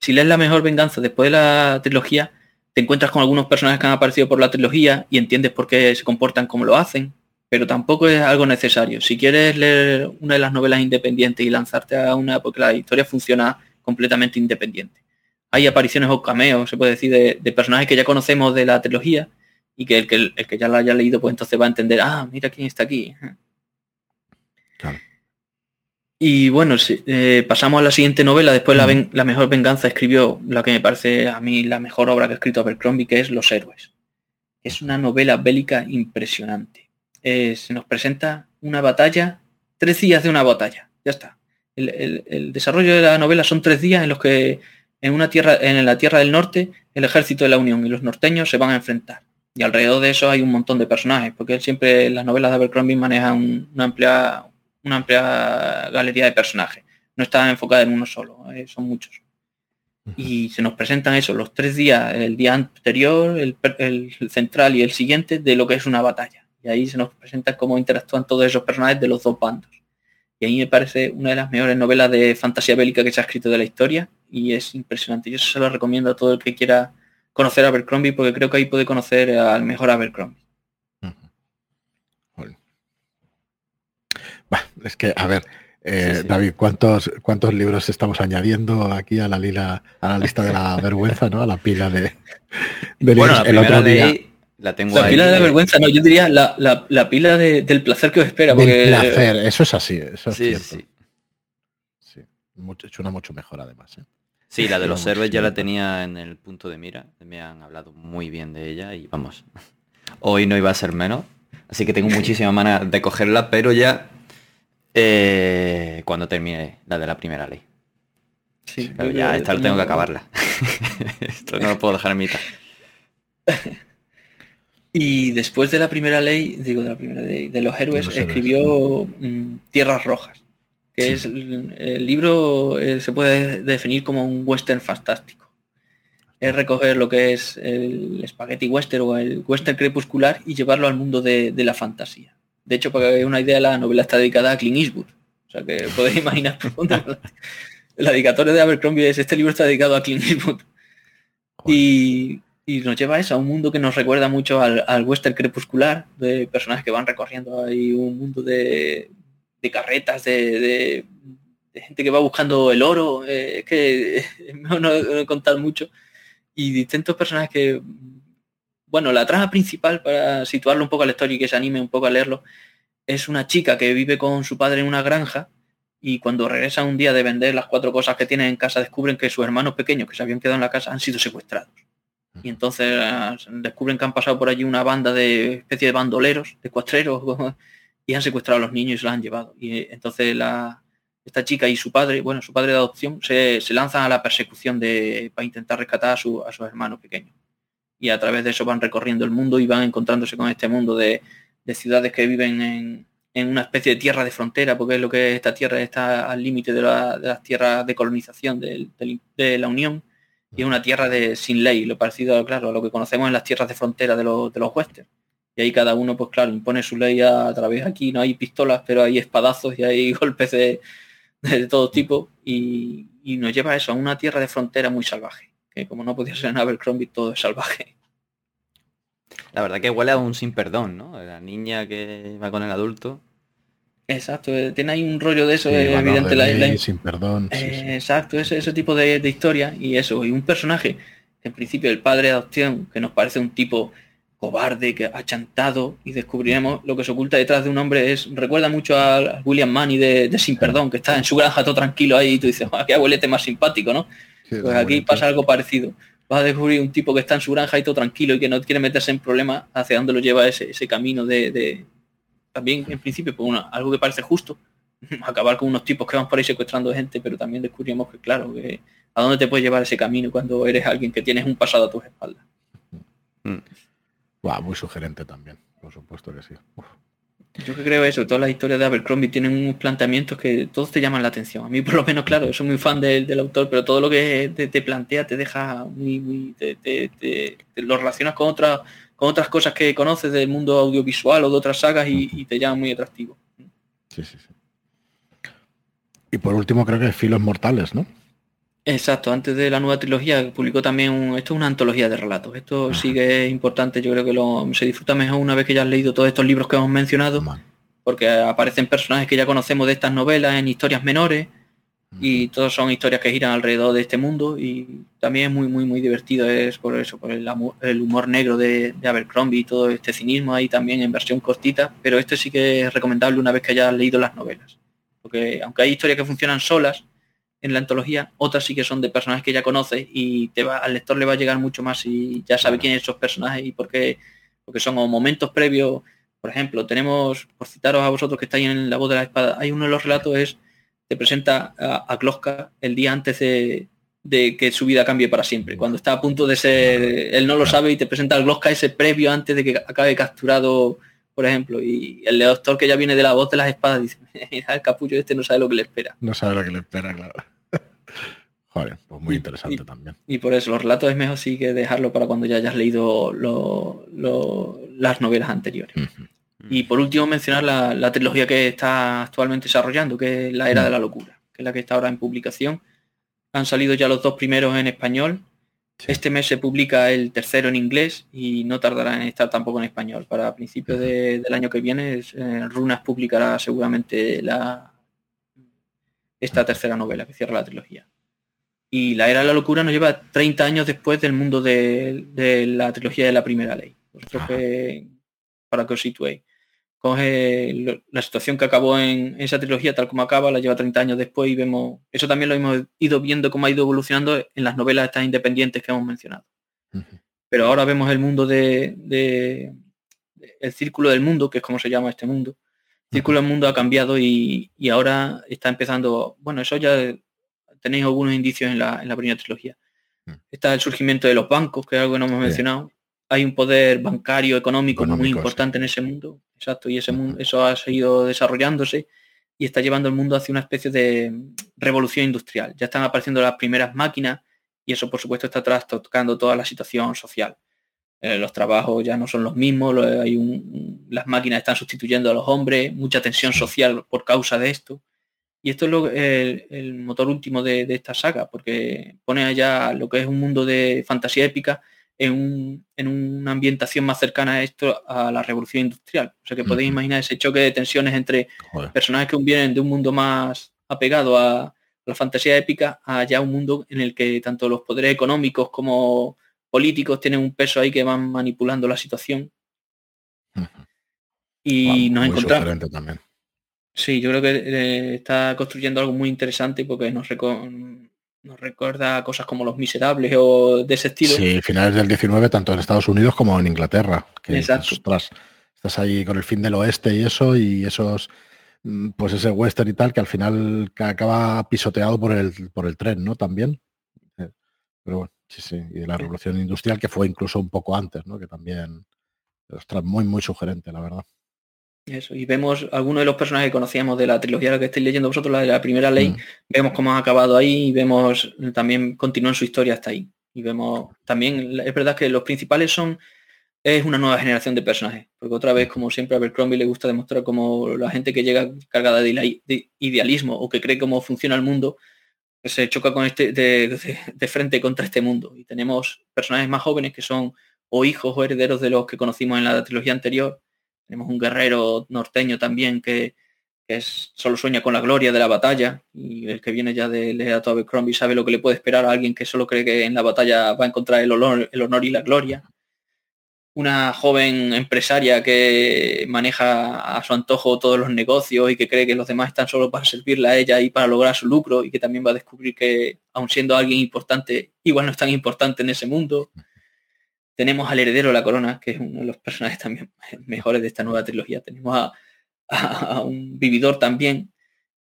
si lees la mejor venganza después de la trilogía, te encuentras con algunos personajes que han aparecido por la trilogía y entiendes por qué se comportan como lo hacen pero tampoco es algo necesario. Si quieres leer una de las novelas independientes y lanzarte a una, porque la historia funciona completamente independiente. Hay apariciones o cameos, se puede decir, de, personajes que ya conocemos de la trilogía y que el, que el, que ya la haya leído, pues entonces va a entender, ah, mira quién está aquí. Y bueno, eh, pasamos a la siguiente novela. Después la, la, Mejor Venganza escribió la que me parece a mí la mejor obra que ha escrito Abercrombie, que es Los Héroes. Es una novela bélica impresionante eh, se nos presenta una batalla, tres días de una batalla, ya está. El, desarrollo de la novela son tres días en los que en una tierra, en la tierra del norte, el ejército de la Unión y los norteños se van a enfrentar. Y alrededor de eso hay un montón de personajes, porque él siempre las novelas de Abercrombie manejan una amplia, una amplia galería de personajes. No está enfocada en uno solo, eh, son muchos. Y se nos presentan eso, los tres días, el día anterior, el central y el siguiente, de lo que es una batalla y ahí se nos presenta cómo interactúan todos esos personajes de los dos bandos. Y ahí me parece una de las mejores novelas de fantasía bélica que se ha escrito de la historia y es impresionante. Yo se lo recomiendo a todo el que quiera conocer a Abercrombie porque creo que ahí puede conocer al mejor Abercrombie. es que, a ver, eh, David, ¿cuántos, ¿cuántos libros estamos añadiendo aquí a la, lila, a la lista de la vergüenza, ¿no? A la pila de, bueno, el otro día... La tengo la pila de la vergüenza, no, yo diría la, pila del placer que os espera. Porque... placer, eso es así, eso es sí, cierto. Sí. sí. suena mucho mejor además. ¿eh? Sí, la de los héroes ya la tenía en el punto de mira. Me han hablado muy bien de ella y vamos. Hoy no iba a ser menos. Así que tengo muchísimas ganas de cogerla, pero ya eh, cuando termine la de la primera ley. Sí, pero ya esta tengo que acabarla. Esto no lo puedo dejar en mitad. Y después de la primera ley, digo de la primera ley, de los héroes, escribió mm, Tierras Rojas, que es el, libro eh, se puede definir como un western fantástico. Es recoger lo que es el spaghetti western o el western crepuscular y llevarlo al mundo de, la fantasía. De hecho, para que veáis una idea, la novela está dedicada a Clint Eastwood. O sea que podéis imaginar la dedicatoria de Abercrombie es este libro está dedicado a Clint Eastwood. Y y nos lleva a eso, a un mundo que nos recuerda mucho al, western crepuscular, de personajes que van recorriendo ahí un mundo de, carretas, de, gente que va buscando el oro, eh, es que no, no, he contado mucho, y distintos personajes que, bueno, la trama principal, para situarlo un poco a la historia y que se anime un poco a leerlo, es una chica que vive con su padre en una granja y cuando regresa un día de vender las cuatro cosas que tienen en casa descubren que sus hermanos pequeños que se habían quedado en la casa han sido secuestrados. Y entonces ah, descubren que han pasado por allí una banda de especie de bandoleros, de cuatreros, y han secuestrado a los niños y se los han llevado. Y eh, entonces la, esta chica y su padre, bueno, su padre de adopción, se, lanzan a la persecución de, para intentar rescatar a, su, a sus hermanos pequeños. Y a través de eso van recorriendo el mundo y van encontrándose con este mundo de, ciudades que viven en, una especie de tierra de frontera, porque es lo que esta tierra está al límite de, las tierras de colonización de la Unión y es una tierra de sin ley, lo parecido, claro, a lo que conocemos en las tierras de frontera de los, de los westerns. Y ahí cada uno, pues claro, impone su ley a, través aquí, no hay pistolas, pero hay espadazos y hay golpes de, todo tipo. Y, nos lleva a eso, a una tierra de frontera muy salvaje. Que como no podía ser en Abercrombie, todo es salvaje. La verdad que huele a un sin perdón, ¿no? La niña que va con el adulto. Exacto, eh, tiene ahí un rollo de eso, eh, evidente. la, sin perdón. Eh, exacto, ese, ese tipo de, historia y eso. Y un personaje, en principio el padre de adopción, que nos parece un tipo cobarde, que ha chantado y descubriremos lo que se oculta detrás de un hombre es recuerda mucho a, William Manny de, Sin Perdón, que está en su granja todo tranquilo ahí y tú dices, qué abuelete más simpático, ¿no? pues aquí pasa algo parecido. Vas a descubrir un tipo que está en su granja y todo tranquilo y que no quiere meterse en problemas hacia dónde lo lleva ese, ese camino de, también en principio por pues, algo que parece justo, acabar con unos tipos que van por ahí secuestrando gente, pero también descubrimos que claro, que a dónde te puede llevar ese camino cuando eres alguien que tienes un pasado a tus espaldas. Mm. Muy sugerente también, por supuesto que sí. Yo que creo eso, todas las historias de Abercrombie tienen unos planteamientos que todos te llaman la atención. A mí por lo menos, claro, soy muy fan del, autor, pero todo lo que te, plantea te deja muy, muy te, lo relacionas con otras con otras cosas que conoces del mundo audiovisual o de otras sagas y, te llama muy atractivo. Sí, sí, sí. Y por último creo que Filos Mortales, ¿no? Exacto, antes de la nueva trilogía publicó también un, esto es una antología de relatos. Esto sí que es importante, yo creo que lo, se disfruta mejor una vez que ya has leído todos estos libros que hemos mencionado, porque aparecen personajes que ya conocemos de estas novelas en historias menores y todos son historias que giran alrededor de este mundo y también es muy muy muy divertido es por eso por el, humor negro de, Abercrombie y todo este cinismo ahí también en versión cortita pero este sí que es recomendable una vez que hayas leído las novelas porque aunque hay historias que funcionan solas en la antología otras sí que son de personajes que ya conoces y te va al lector le va a llegar mucho más y ya sabe quiénes son esos personajes y por qué porque son momentos previos por ejemplo tenemos por citaros a vosotros que estáis en la voz de la espada hay uno de los relatos es te presenta a, a el día antes de, que su vida cambie para siempre. Cuando está a punto de ser, él no lo sabe y te presenta al Gloska ese previo antes de que acabe capturado, por ejemplo. Y el doctor que ya viene de la voz de las espadas dice, el capullo este no sabe lo que le espera. No sabe lo que le espera, claro. Joder, pues muy interesante también. Y por eso los relatos es mejor sí que dejarlo para cuando ya hayas leído las novelas anteriores. Y por último mencionar la, trilogía que está actualmente desarrollando, que es La Era de la Locura, que es la que está ahora en publicación. Han salido ya los dos primeros en español. Este mes se publica el tercero en inglés y no tardará en estar tampoco en español. Para principios del año que viene, eh, Runas publicará seguramente la, esta tercera novela que cierra la trilogía. Y La Era de la Locura nos lleva 30 años después del mundo de, la trilogía de la primera ley. para que os situéis coge la situación que acabó en esa trilogía tal como acaba, la lleva 30 años después y vemos, eso también lo hemos ido viendo cómo ha ido evolucionando en las novelas estas independientes que hemos mencionado. Pero ahora vemos el mundo de, el círculo del mundo, que es como se llama este mundo, el círculo del mundo ha cambiado y, ahora está empezando, bueno, eso ya tenéis algunos indicios en la, primera trilogía. Mm. Está el surgimiento de los bancos, que es algo que no hemos mencionado. Hay un poder bancario, económico, muy importante en ese mundo. Exacto, y ese mundo, eso ha seguido desarrollándose y está llevando el mundo hacia una especie de revolución industrial. Ya están apareciendo las primeras máquinas y eso por supuesto está trastocando toda la situación social. Eh, los trabajos ya no son los mismos, hay las máquinas están sustituyendo a los hombres, mucha tensión social por causa de esto. Y esto es lo, el, motor último de, esta saga, porque pone allá lo que es un mundo de fantasía épica en, una ambientación más cercana a esto, a la revolución industrial. O sea que podéis imaginar ese choque de tensiones entre personajes que vienen de un mundo más apegado a la fantasía épica a ya un mundo en el que tanto los poderes económicos como políticos tienen un peso ahí que van manipulando la situación. Y nos encontramos. También. Sí, yo creo que eh, está construyendo algo muy interesante porque nos, nos recuerda cosas como Los Miserables o de ese estilo. Sí, finales del 19, tanto en Estados Unidos como en Inglaterra. Que Exacto. estás ahí con el fin del oeste y eso, y esos mm, pues ese western y tal que al final acaba pisoteado por el por el tren, ¿no? También. Eh, pero bueno. Sí, sí, y de la revolución industrial que fue incluso un poco antes, ¿no? Que también, ostras, muy, muy sugerente, la verdad. Eso, y vemos algunos de los personajes que conocíamos de la trilogía que estáis leyendo vosotros, la de la primera ley, mm. vemos cómo ha acabado ahí y vemos también continúan su historia hasta ahí. Y vemos también, es verdad que los principales son, es una nueva generación de personajes, porque otra vez, como siempre a Abercrombie le gusta demostrar como la gente que llega cargada de idealismo o que cree cómo funciona el mundo, se choca con este de, frente contra este mundo. Y tenemos personajes más jóvenes que son o hijos o herederos de los que conocimos en la trilogía anterior. Tenemos un guerrero norteño también que, es, solo sueña con la gloria de la batalla y el que viene ya de a Abercrombie sabe lo que le puede esperar a alguien que solo cree que en la batalla va a encontrar el el honor y la gloria una joven empresaria que maneja a su antojo todos los negocios y que cree que los demás están solo para servirle a ella y para lograr su lucro y que también va a descubrir que, aun siendo alguien importante, igual no es tan importante en ese mundo. Tenemos al heredero de la corona, que es uno de los personajes también mejores de esta nueva trilogía. Tenemos a un vividor también,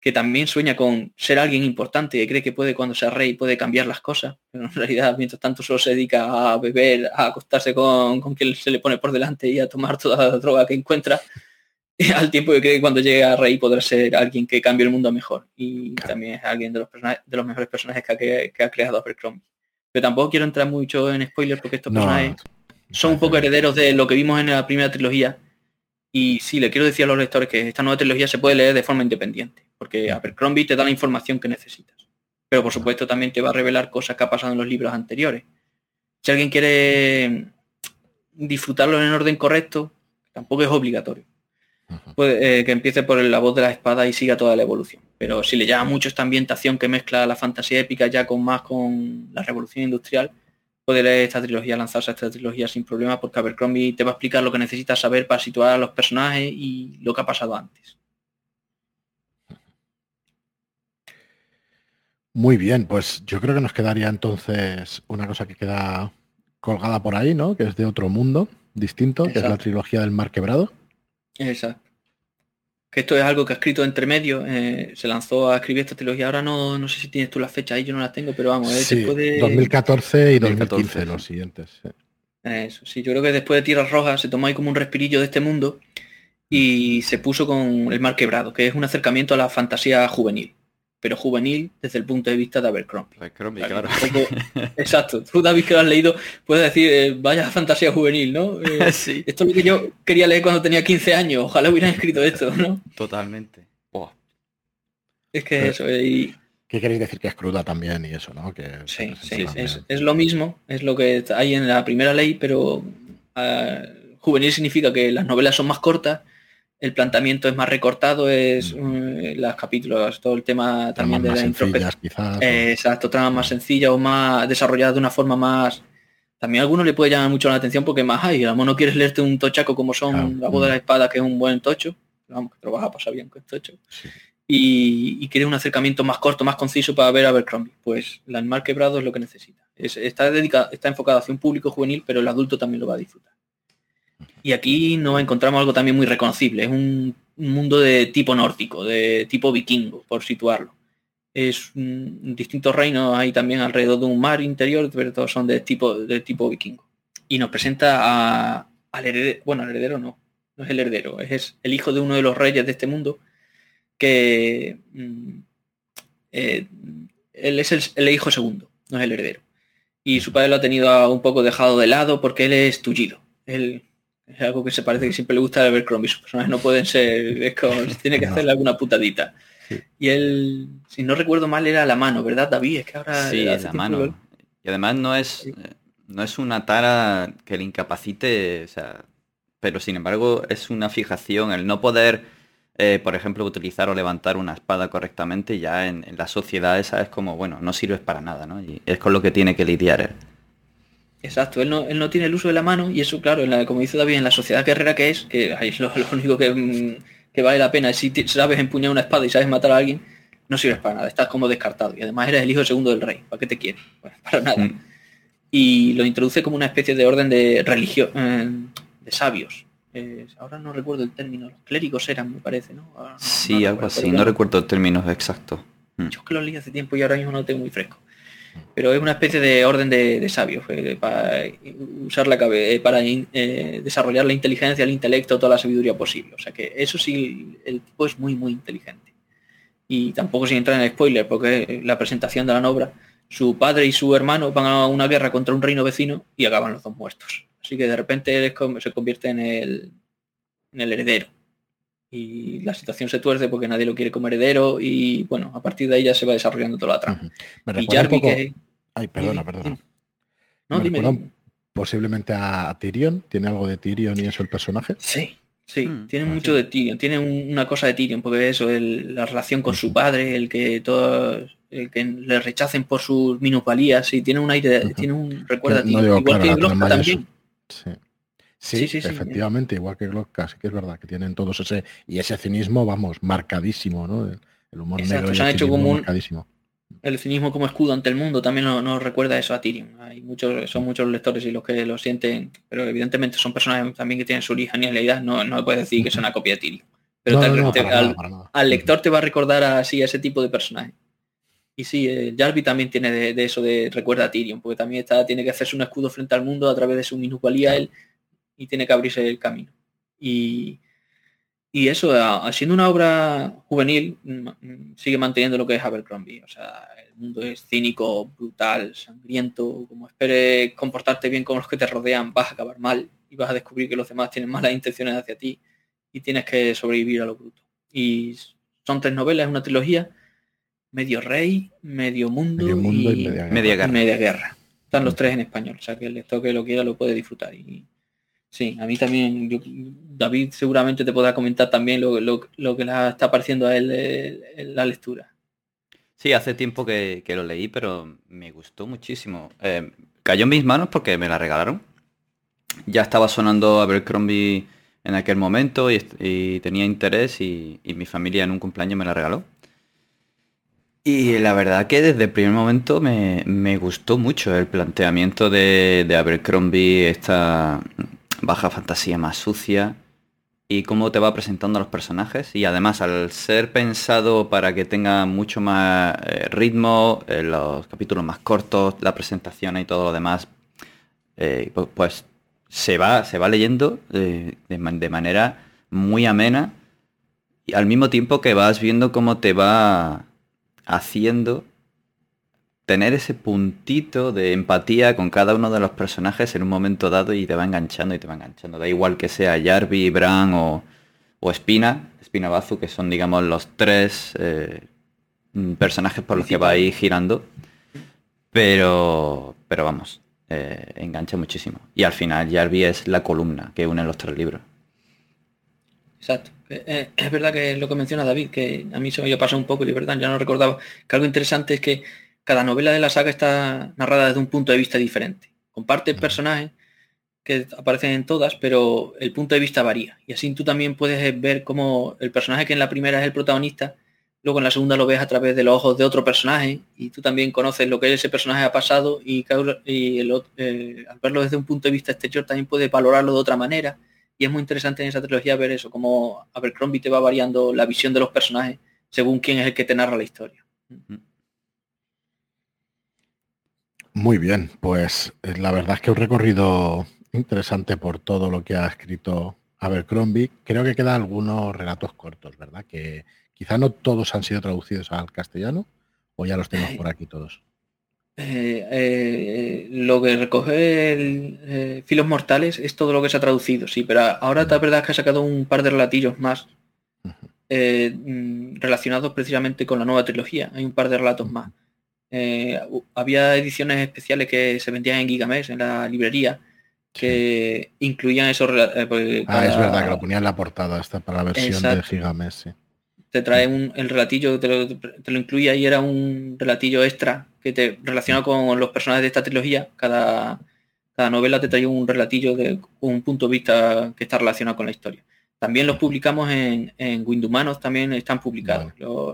que también sueña con ser alguien importante, que cree que puede cuando sea rey puede cambiar las cosas, pero en realidad mientras tanto solo se dedica a beber, a acostarse con, con quien se le pone por delante y a tomar toda la droga que encuentra, al tiempo que cree que cuando llegue a rey podrá ser alguien que cambie el mundo mejor. Y también es alguien de los, de los mejores personajes que ha, creado Abercrombie. Pero tampoco quiero entrar mucho en spoilers porque estos personajes son un poco herederos de lo que vimos en la primera trilogía. Y sí, le quiero decir a los lectores que esta nueva trilogía se puede leer de forma independiente porque Abercrombie te da la información que necesitas. Pero por supuesto también te va a revelar cosas que ha pasado en los libros anteriores. Si alguien quiere disfrutarlo en orden correcto, tampoco es obligatorio. Puede, eh, que empiece por la voz de la espada y siga toda la evolución. Pero si le llama mucho esta ambientación que mezcla la fantasía épica ya con más con la revolución industrial, puede leer esta trilogía, lanzarse a esta trilogía sin problema, porque Abercrombie te va a explicar lo que necesitas saber para situar a los personajes y lo que ha pasado antes. Muy bien, pues yo creo que nos quedaría entonces una cosa que queda colgada por ahí, ¿no? Que es de otro mundo distinto, que es la trilogía del Mar Quebrado. Exacto. Que esto es algo que ha escrito entre medio, eh, se lanzó a escribir esta trilogía, ahora no, no sé si tienes tú la fecha ahí, yo no la tengo, pero vamos, sí, 2014 y 2015 los siguientes. Eso, sí, yo creo que después de Tierras Rojas se tomó ahí como un respirillo de este mundo y se puso con el Mar Quebrado, que es un acercamiento a la fantasía juvenil pero juvenil desde el punto de vista de Abercrombie. Abercrombie, claro. exacto. Tú, David, que lo has leído, puedes decir, eh, vaya fantasía juvenil, ¿no? Eh, sí. Esto es lo que yo quería leer cuando tenía 15 años. Ojalá hubieran escrito esto, ¿no? Totalmente. Es que eso. Y... ¿Qué queréis decir que es cruda también y eso, no? Que sí, sí, es, lo mismo, es lo que hay en la primera ley, pero ah, juvenil significa que las novelas son más cortas el planteamiento es más recortado, es mm. eh, los capítulos, todo el tema también de la introspección. exacto, trama más sencilla o más desarrollada de una forma más. También a algunos le puede llamar mucho la atención porque más hay, a no quieres leerte un tochaco como son la voz de la espada, que es un buen tocho, vamos, que trabaja pasar bien con tocho. Y, y quieres un acercamiento más corto, más conciso para ver a Abercrombie. Pues la mar quebrado es lo que necesita. está, dedicado, está enfocado hacia un público juvenil, pero el adulto también lo va a disfrutar. Y aquí nos encontramos algo también muy reconocible. Es un, mundo de tipo nórdico, de tipo vikingo, por situarlo. Es un, distintos reinos hay también alrededor de un mar interior, pero todos son de tipo, de tipo vikingo. Y nos presenta a, al heredero, bueno, al heredero no, no es el heredero, es el hijo de uno de los reyes de este mundo, que mm, eh, él es el, hijo segundo, no es el heredero. Y su padre lo ha tenido un poco dejado de lado porque él es tullido. Él es algo que se parece que siempre le gusta a Crombie. Sus personajes no pueden ser, es como, tiene que hacerle alguna putadita. Y él, si no recuerdo mal, era la mano, ¿verdad, David? Es que ahora... Sí, es la mano. Y además no es, eh, no es una tara que le incapacite, o sea, pero sin embargo es una fijación, el no poder, eh, por ejemplo, utilizar o levantar una espada correctamente, ya en, la sociedad esa es como, bueno, no sirves para nada, ¿no? Y es con lo que tiene que lidiar él. Exacto, él no, él no tiene el uso de la mano y eso, claro, en la, como dice David, en la sociedad guerrera que es, que es lo, único que, mm, que, vale la pena, si sabes empuñar una espada y sabes matar a alguien, no sirves para nada, estás como descartado. Y además eres el hijo segundo del rey, ¿para qué te quieres? para nada. Mm. Y lo introduce como una especie de orden de religión, eh, sabios. Eh, ahora no recuerdo el término, los clérigos eran, me parece, ¿no? sí, algo así, no recuerdo el término exacto. Mm. Yo es que lo leí hace tiempo y ahora mismo no lo tengo muy fresco. Pero es una especie de orden de, sabios, eh, para usar la cabeza, eh, para desarrollar la inteligencia, el intelecto, toda la sabiduría posible. O sea que eso sí, el tipo es muy, muy inteligente. Y tampoco sin entrar en spoiler, porque la presentación de la obra, su padre y su hermano van a una guerra contra un reino vecino y acaban los dos muertos. Así que de repente él se convierte en el, en el heredero. Y la situación se tuerce porque nadie lo quiere como heredero y bueno, a partir de ahí ya se va desarrollando toda la trama. y que... Ay, perdona, perdona. No, dime, Posiblemente a Tyrion, ¿tiene algo de Tyrion y eso el personaje? Sí, sí, hmm. tiene ah, mucho de Tyrion, tiene una cosa de Tyrion, porque eso, la relación con su padre, el que todos que le rechacen por sus minusvalías y tiene un aire, tiene un recuerda a Tyrion. Igual que también. Sí. Sí, efectivamente, igual que Glock, casi que es verdad que tienen todos ese y ese cinismo, vamos, marcadísimo, ¿no? El, humor negro se han hecho como un, el cinismo como escudo ante el mundo también nos, recuerda eso a Tyrion. Hay muchos, son muchos lectores y los que lo sienten, pero evidentemente son personajes también que tienen su originalidad, no, no puedes decir que es una copia de Tyrion. Pero al, lector te va a recordar así a ese tipo de personaje. Y sí, eh, Jarvis también tiene de, eso de recuerda a Tyrion, porque también está, tiene que hacerse un escudo frente al mundo a través de su minusvalía él y tiene que abrirse el camino. Y, y eso, haciendo una obra juvenil, mm, mm, sigue manteniendo lo que es Abercrombie. O sea, el mundo es cínico, brutal, sangriento. Como esperes comportarte bien con los que te rodean, vas a acabar mal y vas a descubrir que los demás tienen malas intenciones hacia ti y tienes que sobrevivir a lo bruto. Y son tres novelas, es una trilogía medio rey, medio mundo, y, media, guerra. Están los mm. tres en español, o sea que el lector que lo quiera lo puede disfrutar. Y sí, a mí también, David seguramente te podrá comentar también lo, lo, que está pareciendo a él la lectura. Sí, hace tiempo que, lo leí, pero me gustó muchísimo. Eh, cayó en mis manos porque me la regalaron. Ya estaba sonando Abercrombie en aquel momento y, tenía interés y, y mi familia en un cumpleaños me la regaló. Y la verdad que desde el primer momento me, gustó mucho el planteamiento de, de, Abercrombie, esta baja fantasía más sucia y cómo te va presentando a los personajes. Y además al ser pensado para que tenga mucho más eh, ritmo, eh, los capítulos más cortos, la presentación y todo lo demás, eh, pues, se, va, se va leyendo de, de manera muy amena y al mismo tiempo que vas viendo cómo te va haciendo tener ese puntito de empatía con cada uno de los personajes en un momento dado y te va enganchando y te va enganchando. Da igual que sea Jarvi, Bran o, o Espina, Espina Bazu, que son digamos los tres eh, personajes por los que va ahí girando. Pero, pero vamos, eh, engancha muchísimo. Y al final Jarvi es la columna que une los tres libros. Exacto. Eh, es verdad que lo que menciona David, que a mí se me pasado un poco y verdad ya no recordaba, que algo interesante es que cada novela de la saga está narrada desde un punto de vista diferente. Comparte personajes que aparecen en todas, pero el punto de vista varía. Y así tú también puedes ver cómo el personaje que en la primera es el protagonista, luego en la segunda lo ves a través de los ojos de otro personaje y tú también conoces lo que ese personaje ha pasado y, eh, al verlo desde un punto de vista exterior también puedes valorarlo de otra manera y es muy interesante en esa trilogía ver eso, como Abercrombie te va variando la visión de los personajes según quién es el que te narra la historia. Muy bien, pues eh, la verdad es que un recorrido interesante por todo lo que ha escrito Abercrombie. Creo que quedan algunos relatos cortos, ¿verdad? Que quizá no todos han sido traducidos al castellano o ya los tenemos por aquí todos. Eh, eh, lo que recoge el, Filos Mortales es todo lo que se ha traducido, sí, pero ahora la verdad es que ha sacado un par de relatillos más mm, relacionados precisamente con la nueva trilogía. Hay un par de relatos más. Había ediciones especiales que se vendían en Gigamesh, en la librería, que incluían esos eh, Ah, es verdad que lo ponía en la portada esta para la versión de Gigamesh, Te trae un, el relatillo, te lo, te lo incluía y era un relatillo extra que te relaciona con los personajes de esta trilogía. Cada, cada novela te trae un relatillo de un punto de vista que está relacionado con la historia. También los publicamos en, en Windumanos, también están publicados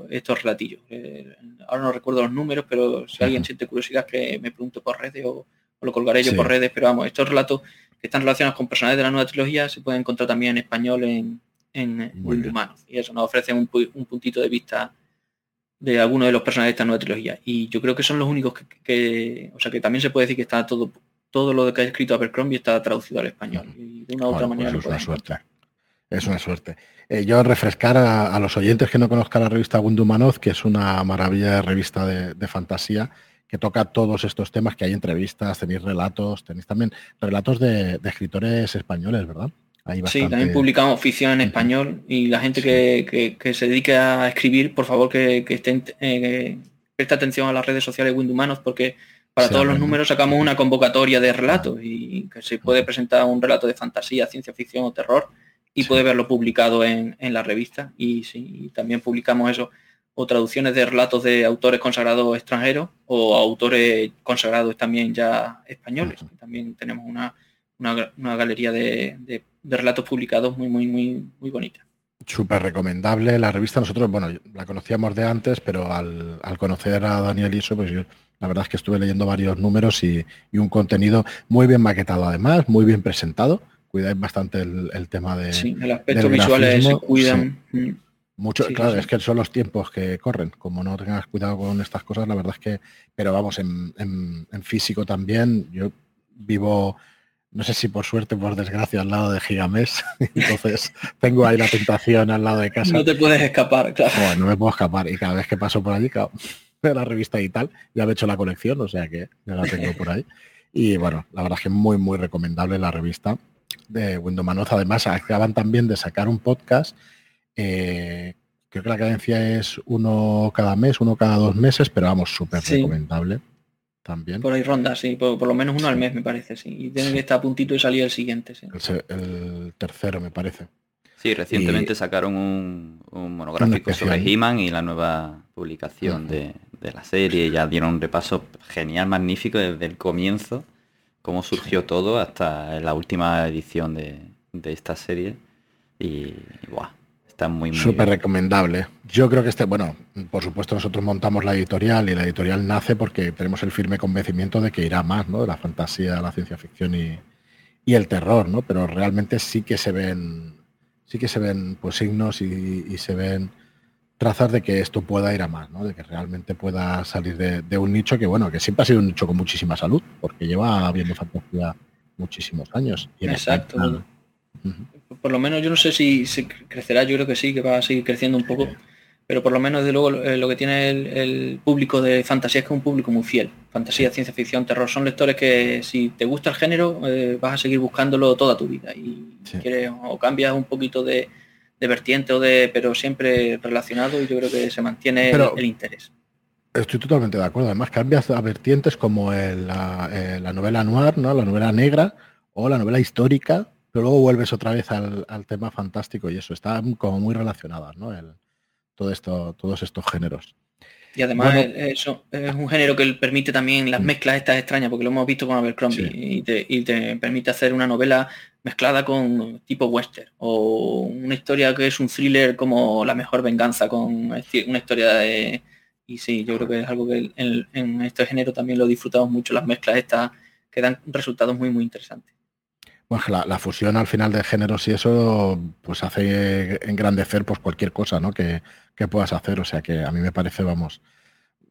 estos relatillos. Eh, ahora no recuerdo los números, pero si alguien siente curiosidad que me pregunte por redes o, lo colgaré yo por redes, pero vamos, estos relatos que están relacionados con personajes de la nueva trilogía se pueden encontrar también en español en, en Humanos. Y eso nos ofrece un, puntito de vista de algunos de los personajes de esta nueva trilogía. Y yo creo que son los únicos que, o sea, que también se puede decir que está todo, todo lo que ha escrito Abercrombie está traducido al español. Y de una u otra manera. Pues es una suerte. Es una suerte. Eh, yo refrescar a, los oyentes que no conozcan la revista Windumanoz, que es una maravilla de revista de fantasía, que toca todos estos temas, que hay entrevistas, tenéis relatos, tenéis también relatos de, escritores españoles, ¿verdad? Sí, también publicamos ficción en español y la gente que, se dedique a escribir, por favor que, estén, eh, preste atención a las redes sociales Windumanos porque para todos los números sacamos una convocatoria de relatos y que se puede presentar un relato de fantasía, ciencia ficción o terror y puede verlo publicado en, la revista y, sí, también publicamos eso o traducciones de relatos de autores consagrados extranjeros o autores consagrados también ya españoles. También tenemos una, una, galería de, de, relatos publicados muy, muy, muy, muy bonita. Súper recomendable la revista. Nosotros, bueno, la conocíamos de antes, pero al, conocer a Daniel Iso, pues yo la verdad es que estuve leyendo varios números y, un contenido muy bien maquetado además, muy bien presentado. Cuidáis bastante el, tema de... Sí, el aspecto visual se cuidan. Mm. Mucho, claro, es que son los tiempos que corren. Como no tengas cuidado con estas cosas, la verdad es que, pero vamos, en, físico también, yo vivo, no sé si por suerte o por desgracia, al lado de Gigamés, entonces tengo ahí la tentación al lado de casa. No te puedes escapar, claro. Bueno, no me puedo escapar y cada vez que paso por allí, claro, la revista y tal, ya me he hecho la colección, o sea que ya la tengo por ahí. Y bueno, la verdad es que muy, muy recomendable la revista de Windows Manoz. Además, acaban también de sacar un podcast eh, creo que la cadencia es uno cada mes, uno cada dos meses, pero vamos, súper recomendable también. Por ahí ronda, sí, por, lo menos uno al mes me parece, sí. Y tiene que estar a puntito y salir el siguiente, El, tercero, me parece. Sí, recientemente sacaron un, monográfico sobre He-Man y la nueva publicación de, la serie. Ya dieron un repaso genial, magnífico desde el comienzo, cómo surgió todo hasta la última edición de, esta serie. Y, guau, Está muy, Súper recomendable. Yo creo que este, bueno, por supuesto nosotros montamos la editorial y la editorial nace porque tenemos el firme convencimiento de que irá más, ¿no? De la fantasía, la ciencia ficción y, el terror, ¿no? Pero realmente sí que se ven, sí que se ven pues signos y, se ven trazas de que esto pueda ir a más, ¿no? De que realmente pueda salir de, un nicho que, bueno, que siempre ha sido un nicho con muchísima salud, porque lleva habiendo fantasía muchísimos años. Y Exacto por lo menos yo no sé si, se crecerá, yo creo que sí, que va a seguir creciendo un poco, pero por lo menos desde luego eh, lo que tiene el, público de fantasía es que es un público muy fiel. Fantasía, ciencia ficción, terror, son lectores que si te gusta el género eh, vas a seguir buscándolo toda tu vida y quieres o cambias un poquito de, vertiente o de, pero siempre relacionado y yo creo que se mantiene el, interés. Estoy totalmente de acuerdo. Además, cambias a vertientes como la, eh, la, novela noir, ¿no? la novela negra o la novela histórica, pero luego vuelves otra vez al, tema fantástico y eso, está como muy relacionadas, ¿no? El, todo esto, todos estos géneros. Y además eso es un género que permite también las mm. mezclas estas extrañas, porque lo hemos visto con Abercrombie, y, te, permite hacer una novela mezclada con tipo western, o una historia que es un thriller como La mejor venganza, con una historia de... Y sí, yo creo que es algo que en, este género también lo disfrutamos mucho, las mezclas estas que dan resultados muy, muy interesantes. Pues la, fusión al final de géneros y eso pues hace engrandecer pues cualquier cosa ¿no? que, puedas hacer. O sea que a mí me parece, vamos,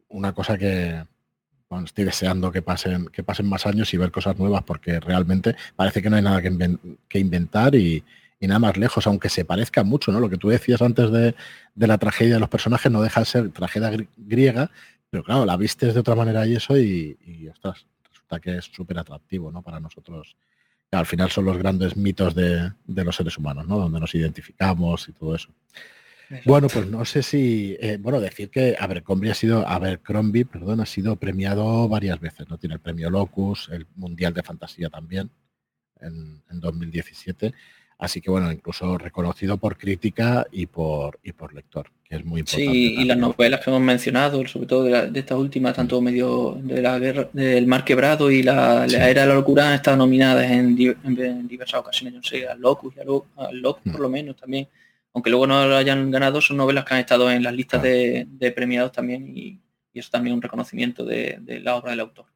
una cosa que estoy deseando que pasen, que pasen más años y ver cosas nuevas porque realmente parece que no hay nada que, inventar y, nada más lejos, aunque se parezca mucho, ¿no? Lo que tú decías antes de, la tragedia de los personajes no deja de ser tragedia griega, pero claro, la vistes de otra manera y eso y, y resulta que es súper atractivo, ¿no? Para nosotros al final son los grandes mitos de, los seres humanos, ¿no? Donde nos identificamos y todo eso. Bueno, pues no sé si, eh, bueno, decir que Abercrombie ha sido, Abercrombie, perdón, ha sido premiado varias veces, ¿no? Tiene el premio Locus, el Mundial de Fantasía también, en, en 2017. Así que bueno, incluso reconocido por crítica y por, y por lector, que es muy importante. Sí, y las novelas que hemos mencionado, sobre todo de, esta última, tanto medio de la guerra del mar quebrado y la, era de la locura han estado nominadas en, diversas ocasiones, yo sé, al Locus y al, Locus por lo menos también. Aunque luego no lo hayan ganado, son novelas que han estado en las listas de, premiados también y, y, eso también un reconocimiento de la obra del autor.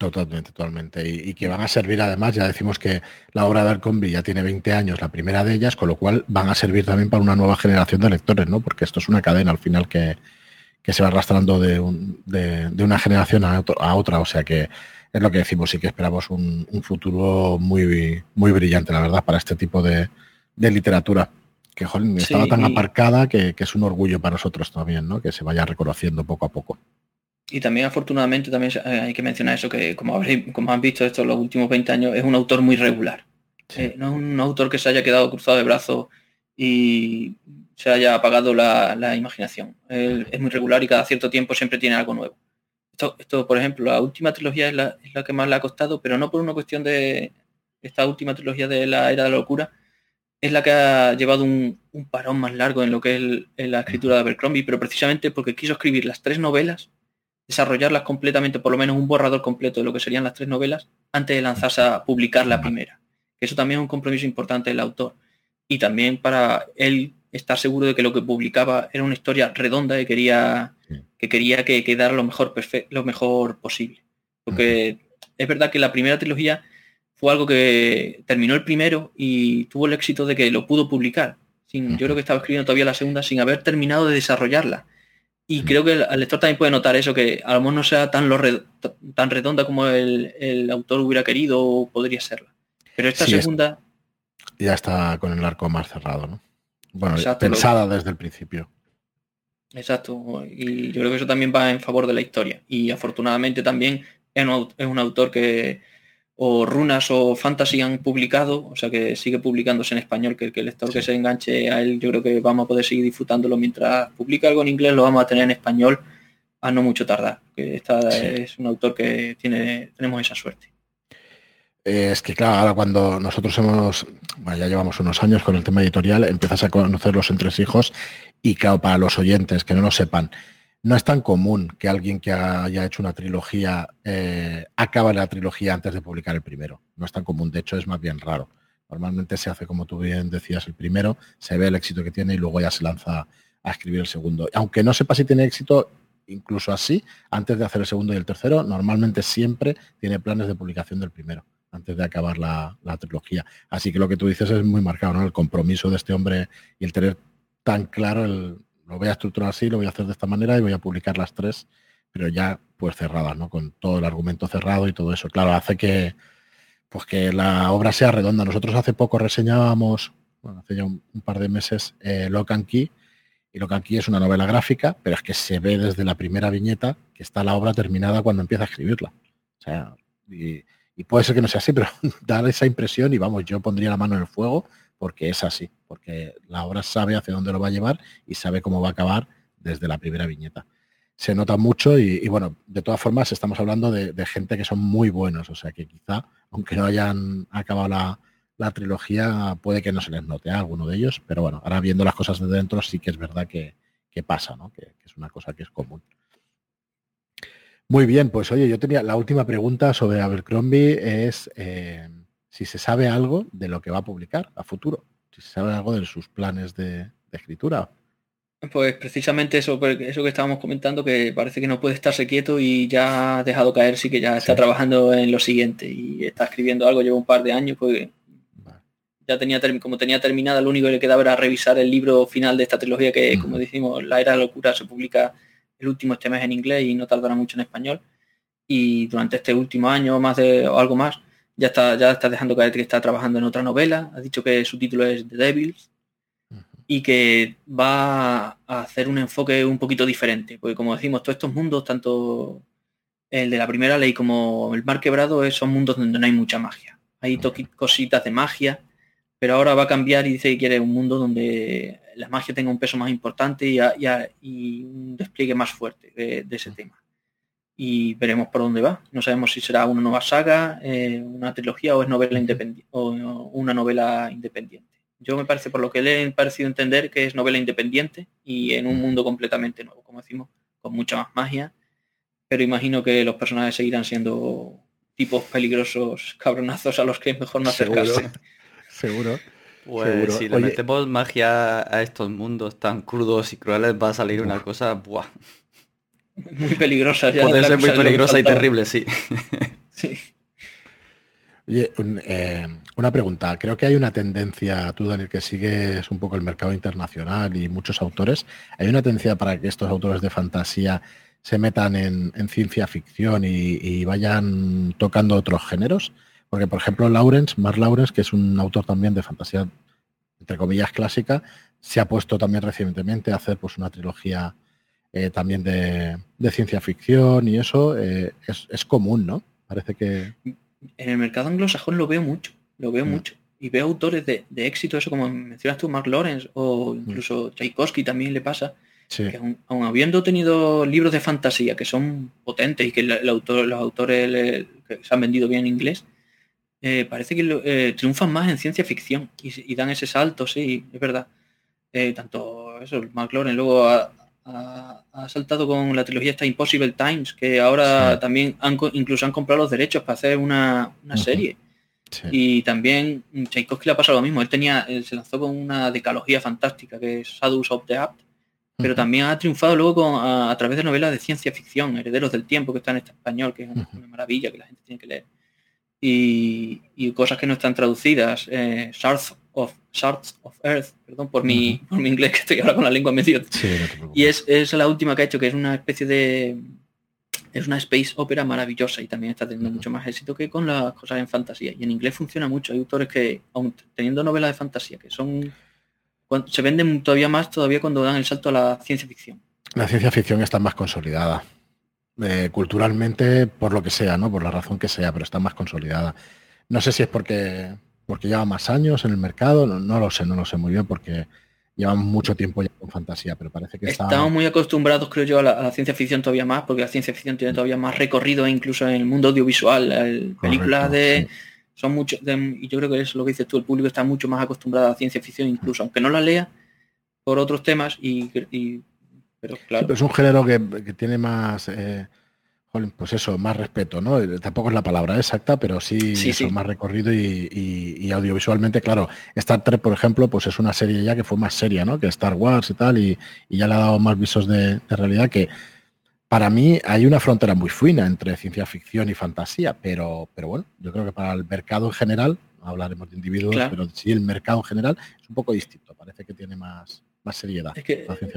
Totalmente, totalmente. Y, que van a servir además, ya decimos que la obra de Arcombi ya tiene 20 años, la primera de ellas, con lo cual van a servir también para una nueva generación de lectores, ¿no? Porque esto es una cadena al final que, se va arrastrando de, una generación a, otra. O sea que es lo que decimos, sí que esperamos un, futuro muy, muy brillante, la verdad, para este tipo de, literatura. Que joder, estaba tan aparcada que, que, es un orgullo para nosotros también, ¿no? Que se vaya reconociendo poco a poco. Y también afortunadamente también eh, hay que mencionar eso, que como, como han visto estos los últimos 20 años, es un autor muy regular. Eh, no es un autor que se haya quedado cruzado de brazos y se haya apagado la, imaginación. es muy regular y cada cierto tiempo siempre tiene algo nuevo. Esto, esto por ejemplo, la última trilogía es la, que más le ha costado, pero no por una cuestión de esta última trilogía de la era de la locura, es la que ha llevado un, parón más largo en lo que es la escritura de Abercrombie, pero precisamente porque quiso escribir las tres novelas desarrollarlas completamente, por lo menos un borrador completo de lo que serían las tres novelas, antes de lanzarse a publicar la primera. Eso también es un compromiso importante del autor. Y también para él estar seguro de que lo que publicaba era una historia redonda y quería, que quería que quedara lo mejor, lo mejor posible. Porque es verdad que la primera trilogía fue algo que terminó el primero y tuvo el éxito de que lo pudo publicar. Sin, Yo creo que estaba escribiendo todavía la segunda sin haber terminado de desarrollarla. Y creo que el, lector también puede notar eso, que a lo mejor no sea tan, lo tan redonda como el, autor hubiera querido o podría serla. Pero esta segunda... ya está con el arco más cerrado, ¿no? Bueno, pensada desde el principio. Exacto. Y yo creo que eso también va en favor de la historia. Y afortunadamente también es un autor que, o runas o fantasy han publicado, o sea que sigue publicándose en español, que, el lector que se enganche a él, yo creo que vamos a poder seguir disfrutándolo mientras publica algo en inglés, lo vamos a tener en español a no mucho tardar, que esta es un autor que tiene, tenemos esa suerte. Eh, es que claro, ahora cuando nosotros hemos, ya llevamos unos años con el tema editorial, empiezas a conocer los entresijos y claro, para los oyentes que no lo sepan, no es tan común que alguien que haya hecho una trilogía eh, acabe la trilogía antes de publicar el primero. No es tan común, de hecho es más bien raro. Normalmente se hace, como tú bien decías, el primero, se ve el éxito que tiene y luego ya se lanza a escribir el segundo. Aunque no sepa si tiene éxito, incluso así, antes de hacer el segundo y el tercero, normalmente siempre tiene planes de publicación del primero, antes de acabar la, la trilogía. Así que lo que tú dices es muy marcado, ¿no? El compromiso de este hombre y el tener tan claro el, lo voy a estructurar así, lo voy a hacer de esta manera y voy a publicar las tres, pero ya pues cerradas, ¿no? Con todo el argumento cerrado y todo eso. Claro, hace que pues que la obra sea redonda. Nosotros hace poco reseñábamos, bueno, hace ya un, par de meses, eh, Lock and Key, y Lock and Key es una novela gráfica, pero es que se ve desde la primera viñeta que está la obra terminada cuando empieza a escribirla. O sea, y, y puede ser que no sea así, pero da esa impresión y vamos, yo pondría la mano en el fuego porque es así, porque la obra sabe hacia dónde lo va a llevar y sabe cómo va a acabar desde la primera viñeta. Se nota mucho y, bueno, de todas formas estamos hablando de, gente que son muy buenos, o sea que quizá, aunque no hayan acabado la, trilogía, puede que no se les note a alguno de ellos, pero bueno, ahora viendo las cosas de dentro sí que es verdad que, pasa, ¿no? Que, es una cosa que es común. Muy bien, pues oye, yo tenía la última pregunta sobre Abercrombie es... Eh, si se sabe algo de lo que va a publicar a futuro, si se sabe algo de sus planes de, escritura. Pues precisamente eso, eso que estábamos comentando, que parece que no puede estarse quieto y ya ha dejado caer, sí que ya está trabajando en lo siguiente y está escribiendo algo, lleva un par de años, pues ya tenía como tenía terminada, lo único que le quedaba era revisar el libro final de esta trilogía que, como decimos, La Era de la Locura se publica el último este mes en inglés y no tardará mucho en español. Y durante este último año más de o algo más, ya está, ya está dejando caer que está trabajando en otra novela. Ha dicho que su título es The Devils y que va a hacer un enfoque un poquito diferente. Porque como decimos, todos estos mundos, tanto el de la primera ley como el mar quebrado, son mundos donde no hay mucha magia. Hay cositas de magia, pero ahora va a cambiar y dice que quiere un mundo donde la magia tenga un peso más importante y, un despliegue más fuerte de, ese tema. Y veremos por dónde va. No sabemos si será una nueva saga, eh, una trilogía o es novela independiente o una novela independiente. Yo me parece, por lo que le he parecido entender, que es novela independiente y en un mundo completamente nuevo, como decimos, con mucha más magia. Pero imagino que los personajes seguirán siendo tipos peligrosos, cabronazos a los que es mejor no acercarse. Seguro. Pues si le metemos magia a estos mundos tan crudos y crueles va a salir una cosa buah. Muy peligrosa. Puede ser muy peligrosa y terrible, sí. sí. Oye, eh, una pregunta. Creo que hay una tendencia, tú Daniel, que sigues un poco el mercado internacional y muchos autores. ¿Hay una tendencia para que estos autores de fantasía se metan en, ciencia ficción y, vayan tocando otros géneros? Porque, por ejemplo, Lawrence, Mark Lawrence, que es un autor también de fantasía, entre comillas, clásica, se ha puesto también recientemente a hacer pues, una trilogía eh, también de, ciencia ficción y eso eh, es, es común, ¿no? Parece que en el mercado anglosajón lo veo mucho, lo veo mm. mucho. Y veo autores de, éxito, eso como mencionas tú, Mark Lawrence, o mm. incluso Tchaikovsky también le pasa, que aun, habiendo tenido libros de fantasía que son potentes y que el, autor, los autores se han vendido bien en inglés, eh, parece que eh, triunfan más en ciencia ficción y, dan ese salto, sí, es verdad. Eh, tanto eso, Mark Lawrence, luego ha, saltado con la trilogía esta Impossible Times, que ahora también han, incluso han comprado los derechos para hacer una, serie. Y también Tchaikovsky le ha pasado lo mismo. Él tenía, se lanzó con una decalogía fantástica que es Shadows of the Apt, pero también ha triunfado luego con, a, través de novelas de ciencia ficción, Herederos del Tiempo, que está en este español, que es una, maravilla que la gente tiene que leer. Y, cosas que no están traducidas. Eh, of Shards of Earth, perdón por mi, por mi inglés que estoy ahora con la lengua medio. y es, es, la última que ha hecho, que es una especie de es una space opera maravillosa y también está teniendo mucho más éxito que con las cosas en fantasía. Y en inglés funciona mucho. Hay autores que, aun teniendo novelas de fantasía, que son se venden todavía más todavía cuando dan el salto a la ciencia ficción. La ciencia ficción está más consolidada. Eh, culturalmente, por lo que sea, ¿no? Por la razón que sea, pero está más consolidada. No sé si es porque porque lleva más años en el mercado, no, lo sé, no lo sé muy bien porque llevan mucho tiempo ya con fantasía, pero parece que estamos muy acostumbrados, creo yo, a la, ciencia ficción todavía más, porque la ciencia ficción tiene todavía más recorrido incluso en el mundo audiovisual, películas de son muchos y yo creo que es lo que dices tú, el público está mucho más acostumbrado a la ciencia ficción, incluso aunque no la lea por otros temas y, pero claro. es un género que, tiene más eh, pues eso, más respeto, ¿no? Tampoco es la palabra exacta, pero sí, eso, más recorrido y, audiovisualmente, claro. Star Trek, por ejemplo, pues es una serie ya que fue más seria, ¿no? Que Star Wars y tal, y, ya le ha dado más visos de, realidad que para mí hay una frontera muy fina entre ciencia ficción y fantasía, pero, pero bueno, yo creo que para el mercado en general, hablaremos de individuos, pero sí el mercado en general es un poco distinto, parece que tiene más, más seriedad.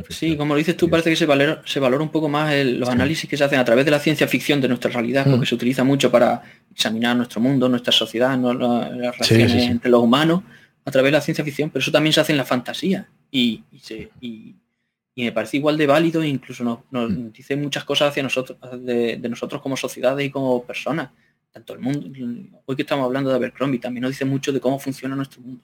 sí, como lo dices tú, parece que se valora, se valora un poco más los análisis que se hacen a través de la ciencia ficción de nuestra realidad, porque mm. se utiliza mucho para examinar nuestro mundo, nuestra sociedad, las relaciones entre los humanos, a través de la ciencia ficción, pero eso también se hace en la fantasía. Y, me parece igual de válido e incluso nos, mm. dice muchas cosas hacia nosotros, de, nosotros como sociedades y como personas. Tanto el mundo, hoy que estamos hablando de Abercrombie, también nos dice mucho de cómo funciona nuestro mundo.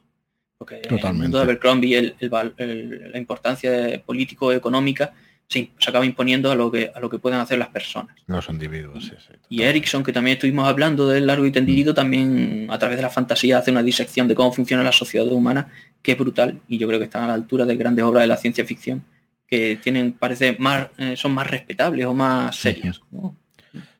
Porque en el mundo de Abercrombie la importancia político-económica se, acaba imponiendo a lo que a lo que pueden hacer las personas. Los individuos, sí, y Erickson, que también estuvimos hablando del largo y tendido, mm. también a través de la fantasía hace una disección de cómo funciona la sociedad humana, que es brutal, y yo creo que están a la altura de grandes obras de la ciencia ficción, que tienen, parece, más, eh, son más respetables o más serias.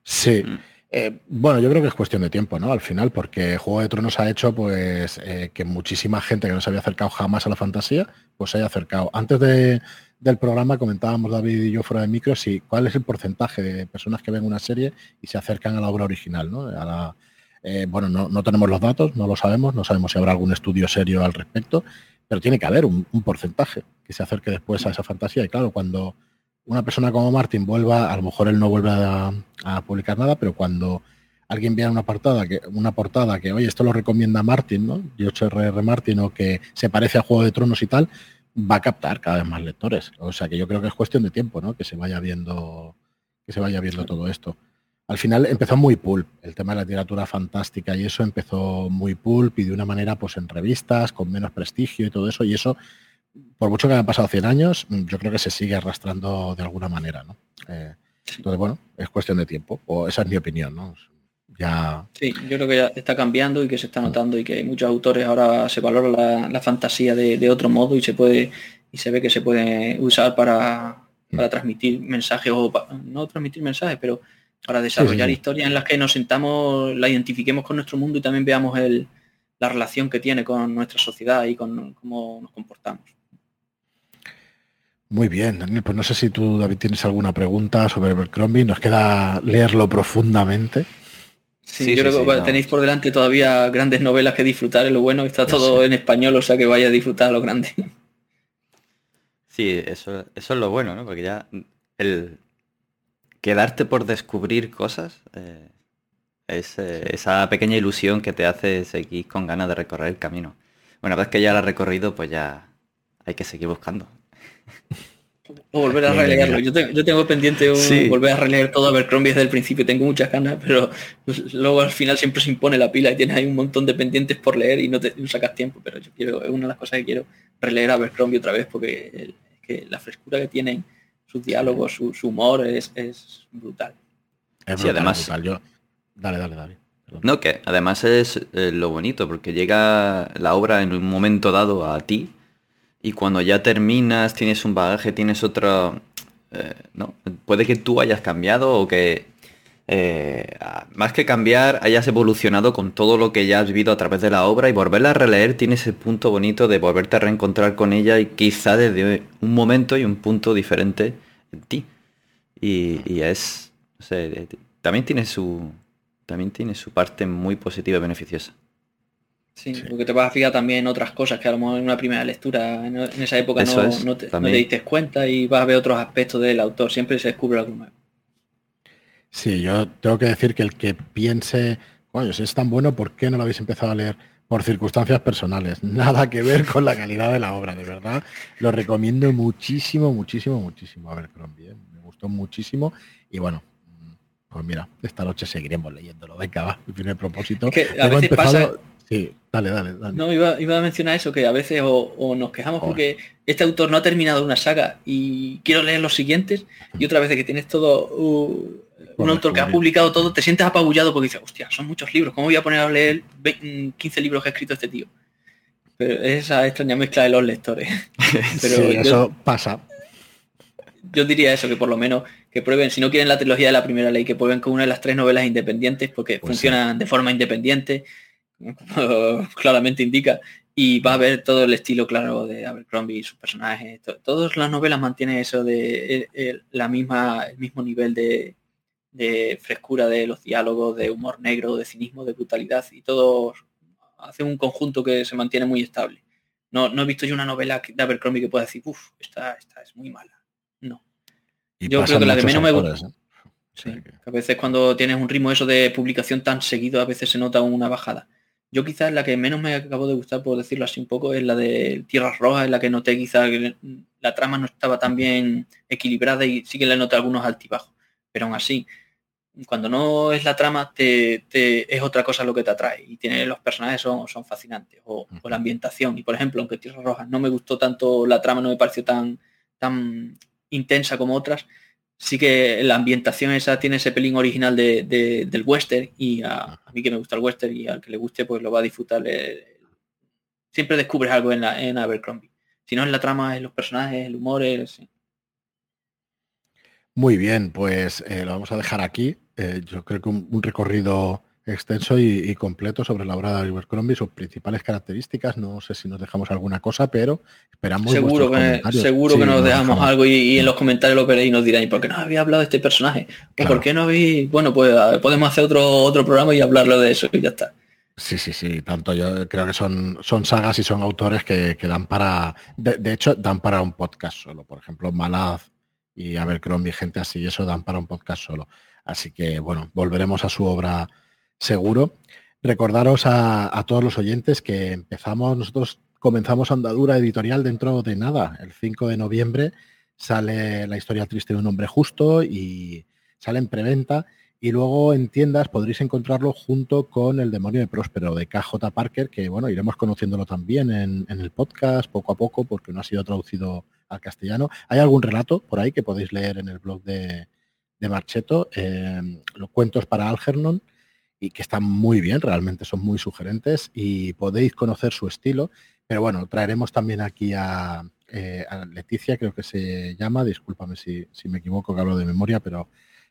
Sí. Mm. Eh, bueno, yo creo que es cuestión de tiempo, ¿no? Al final, porque Juego de Tronos ha hecho pues eh, que muchísima gente que no se había acercado jamás a la fantasía, pues se haya acercado. Antes del programa comentábamos David y yo fuera de micro si cuál es el porcentaje de personas que ven una serie y se acercan a la obra original, ¿no? Eh, bueno, no, tenemos los datos, no lo sabemos, no sabemos si habrá algún estudio serio al respecto, pero tiene que haber un, porcentaje que se acerque después a esa fantasía. Y claro, cuando una persona como Martin vuelva, a lo mejor él no vuelve a, publicar nada, pero cuando alguien vea una portada que, una portada que, oye, esto lo recomienda Martin, ¿no? R.R. Martin, o que se parece a Juego de Tronos y tal, va a captar cada vez más lectores. O sea que yo creo que es cuestión de tiempo, ¿no? Que se vaya viendo, que se vaya viendo todo esto. Al final empezó muy pulp, el tema de la literatura fantástica y eso empezó muy pulp y de una manera pues en revistas, con menos prestigio y todo eso, y eso por mucho que hayan pasado 100 años, yo creo que se sigue arrastrando de alguna manera, ¿no? Eh, entonces, bueno, es cuestión de tiempo, o esa es mi opinión, ¿no? Ya... Sí, yo creo que ya está cambiando y que se está notando y que hay muchos autores ahora se valora la, fantasía de, otro modo y se puede y se ve que se puede usar para, para transmitir mensajes o no transmitir mensajes, pero para desarrollar historias en las que nos sentamos, la identifiquemos con nuestro mundo y también veamos el, la relación que tiene con nuestra sociedad y con cómo nos comportamos. Muy bien, Daniel, pues no sé si tú, David, tienes alguna pregunta sobre Abercrombie. Nos queda leerlo profundamente. Sí, yo creo que tenéis por delante todavía grandes novelas que disfrutar. Es lo bueno, está todo en español, o sea que vaya a disfrutar a lo grande. Sí, eso, eso es lo bueno, ¿no? Porque ya el quedarte por descubrir cosas eh, es eh, esa pequeña ilusión que te hace seguir con ganas de recorrer el camino. Una vez que ya la has recorrido, pues ya hay que seguir buscando. O volver a releerlo. Yo tengo, pendiente volver a releer todo Abercrombie desde el principio. Tengo muchas ganas, pero pues, luego al final siempre se impone la pila y tienes ahí un montón de pendientes por leer y no te sacas tiempo. Pero yo quiero, es una de las cosas que quiero releer Abercrombie otra vez porque la frescura que tienen, sus diálogos, su, humor es, brutal. sí, además. Yo... Dale, dale, dale. No, que además es eh, lo bonito, porque llega la obra en un momento dado a ti y cuando ya terminas, tienes un bagaje, tienes otro... Eh, ¿no? Puede que tú hayas cambiado o que eh, más que cambiar, hayas evolucionado con todo lo que ya has vivido a través de la obra y volverla a releer tiene ese punto bonito de volverte a reencontrar con ella y quizá desde un momento y un punto diferente en ti. Y, es, también tiene su también tiene su parte muy positiva y beneficiosa. Sí, porque te vas a fijar también en otras cosas que a lo mejor en una primera lectura en, esa época no, te, diste cuenta y vas a ver otros aspectos del autor. Siempre se descubre algo nuevo. Sí, yo tengo que decir que el que piense, coño, si es tan bueno, ¿por qué no lo habéis empezado a leer? Por circunstancias personales. Nada que ver con la calidad de la obra, de verdad. Lo recomiendo muchísimo, muchísimo, muchísimo. A ver, Crombie, ¿eh? me gustó muchísimo. Y bueno, pues mira, esta noche seguiremos leyéndolo. Venga, va, mi primer propósito. a veces pasa, Sí, dale, dale, No, iba, a mencionar eso, que a veces o, nos quejamos porque este autor no ha terminado una saga y quiero leer los siguientes, y otra vez de que tienes todo uh, un autor que ha publicado todo, te sientes apabullado porque dices, hostia, son muchos libros, ¿cómo voy a poner a leer 15 mm, libros que ha escrito este tío? Pero es esa extraña mezcla de los lectores. Pero sí, eso pasa. Yo diría eso, que por lo menos que prueben, si no quieren la trilogía de la primera ley, que prueben con una de las tres novelas independientes, porque pues funcionan de forma independiente claramente indica, y va a ver todo el estilo claro de Abercrombie y sus personajes. todas las novelas mantienen eso de eh, eh, la misma, el mismo nivel de, frescura de los diálogos, de humor negro, de cinismo, de brutalidad, y todo hace un conjunto que se mantiene muy estable. No, no he visto yo una novela de Abercrombie que pueda decir, uff, esta, esta es muy mala. No. yo creo que la que menos me gusta. ¿eh? A veces cuando tienes un ritmo eso de publicación tan seguido, a veces se nota una bajada. Yo quizás la que menos me acabo de gustar, por decirlo así un poco, es la de Tierras Rojas, en la que noté quizás que la trama no estaba tan bien equilibrada y sí que le noté algunos altibajos. Pero aún así, cuando no es la trama, te, es otra cosa lo que te atrae. Y tiene, los personajes son, son fascinantes. O, la ambientación. Y por ejemplo, aunque Tierras Rojas no me gustó tanto, la trama no me pareció tan, tan intensa como otras, sí que la ambientación esa tiene ese pelín original de, del western y a, mí que me gusta el western y al que le guste pues lo va a disfrutar. siempre descubres algo en, la, en Abercrombie. Si no es la trama, es los personajes, el humor, es... Muy bien, pues eh, lo vamos a dejar aquí. eh, yo creo que un, recorrido extenso y, completo sobre la obra de Abercrombie, sus principales características. No sé si nos dejamos alguna cosa, pero esperamos. Seguro que, seguro que nos dejamos algo y, en los comentarios lo veréis y nos diréis, ¿por qué no había hablado de este personaje? ¿Por qué no habéis? Bueno, pues podemos hacer otro, otro programa y hablarlo de eso y ya está. Sí, sí, sí, tanto yo creo que son, son sagas y son autores que, dan para, de, hecho, dan para un podcast solo. Por ejemplo, Malaz y Abercrombie, gente así, eso dan para un podcast solo. Así que, bueno, volveremos a su obra seguro. Recordaros a, todos los oyentes que empezamos, nosotros comenzamos andadura editorial dentro de nada. El 5 de noviembre sale la historia triste de un hombre justo y sale en preventa y luego en tiendas podréis encontrarlo junto con El demonio de Próspero de KJ Parker, que bueno, iremos conociéndolo también en, el podcast poco a poco porque no ha sido traducido al castellano. Hay algún relato por ahí que podéis leer en el blog de, de Marcheto, eh, los cuentos para Algernon, y que están muy bien, realmente son muy sugerentes y podéis conocer su estilo. Pero bueno, traeremos también aquí a, eh, Leticia, creo que se llama, discúlpame si, si me equivoco que hablo de memoria, pero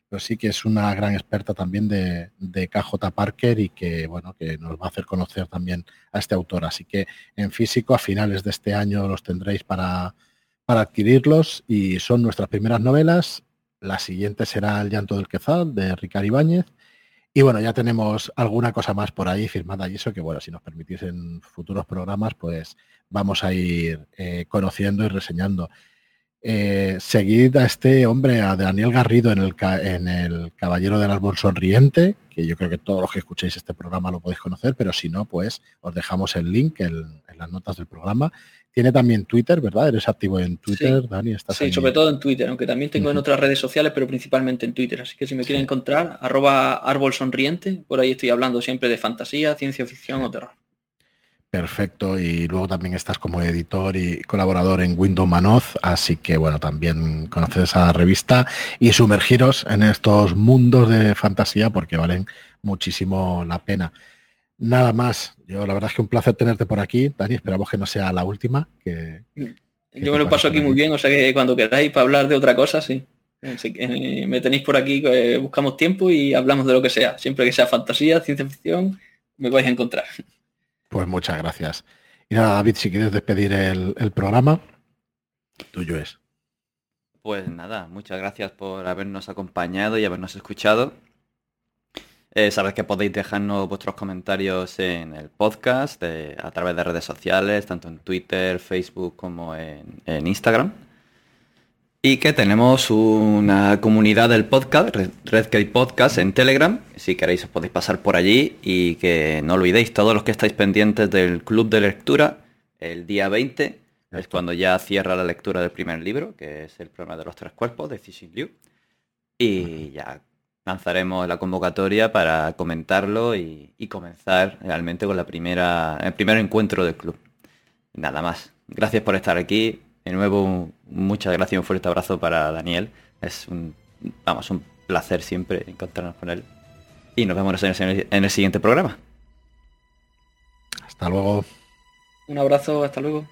pero sí que es una gran experta también de, de, KJ Parker y que bueno que nos va a hacer conocer también a este autor. Así que en físico a finales de este año los tendréis para, para adquirirlos y son nuestras primeras novelas. La siguiente será El llanto del Quezal de Ricardo Ibáñez. Y bueno, ya tenemos alguna cosa más por ahí firmada y eso que bueno, si nos permitís en futuros programas, pues vamos a ir eh, conociendo y reseñando. Eh, seguid a este hombre, a Daniel Garrido en el, en el Caballero del Árbol Sonriente, que yo creo que todos los que escuchéis este programa lo podéis conocer, pero si no, pues os dejamos el link en, las notas del programa. Tiene también Twitter, ¿verdad? Eres activo en Twitter, Dani. sí, sobre todo en Twitter, aunque también tengo en otras redes sociales, pero principalmente en Twitter. Así que si me quieren encontrar, arroba árbol sonriente, por ahí estoy hablando siempre de fantasía, ciencia ficción o terror. Perfecto, y luego también estás como editor y colaborador en Windows Manoz, así que bueno, también conoces esa revista y sumergiros en estos mundos de fantasía porque valen muchísimo la pena. Nada más, yo la verdad es que un placer tenerte por aquí, Dani, esperamos que no sea la última. Que, yo me lo paso aquí muy bien, o sea que cuando queráis para hablar de otra cosa, sí. me tenéis por aquí, eh, buscamos tiempo y hablamos de lo que sea, siempre que sea fantasía, ciencia ficción, me vais a encontrar. Pues muchas gracias. Y nada, David, si quieres despedir el, programa, tuyo es. Pues nada, muchas gracias por habernos acompañado y habernos escuchado. Eh, sabes que podéis dejarnos vuestros comentarios en el podcast, a través de redes sociales, tanto en Twitter, Facebook como en Instagram. Y que tenemos una comunidad del podcast, Redkey Podcast, en Telegram. Si queréis os podéis pasar por allí y que no olvidéis, todos los que estáis pendientes del club de lectura, el día 20 es cuando ya cierra la lectura del primer libro, que es el problema de los tres cuerpos de Cixin Liu. Y ya lanzaremos la convocatoria para comentarlo y, y, comenzar realmente con la primera, el primer encuentro del club. Nada más. Gracias por estar aquí. De nuevo, muchas gracias y un fuerte abrazo para Daniel. Es un, vamos, un placer siempre encontrarnos con él. Y nos vemos en el siguiente programa. Hasta luego. Un abrazo, hasta luego.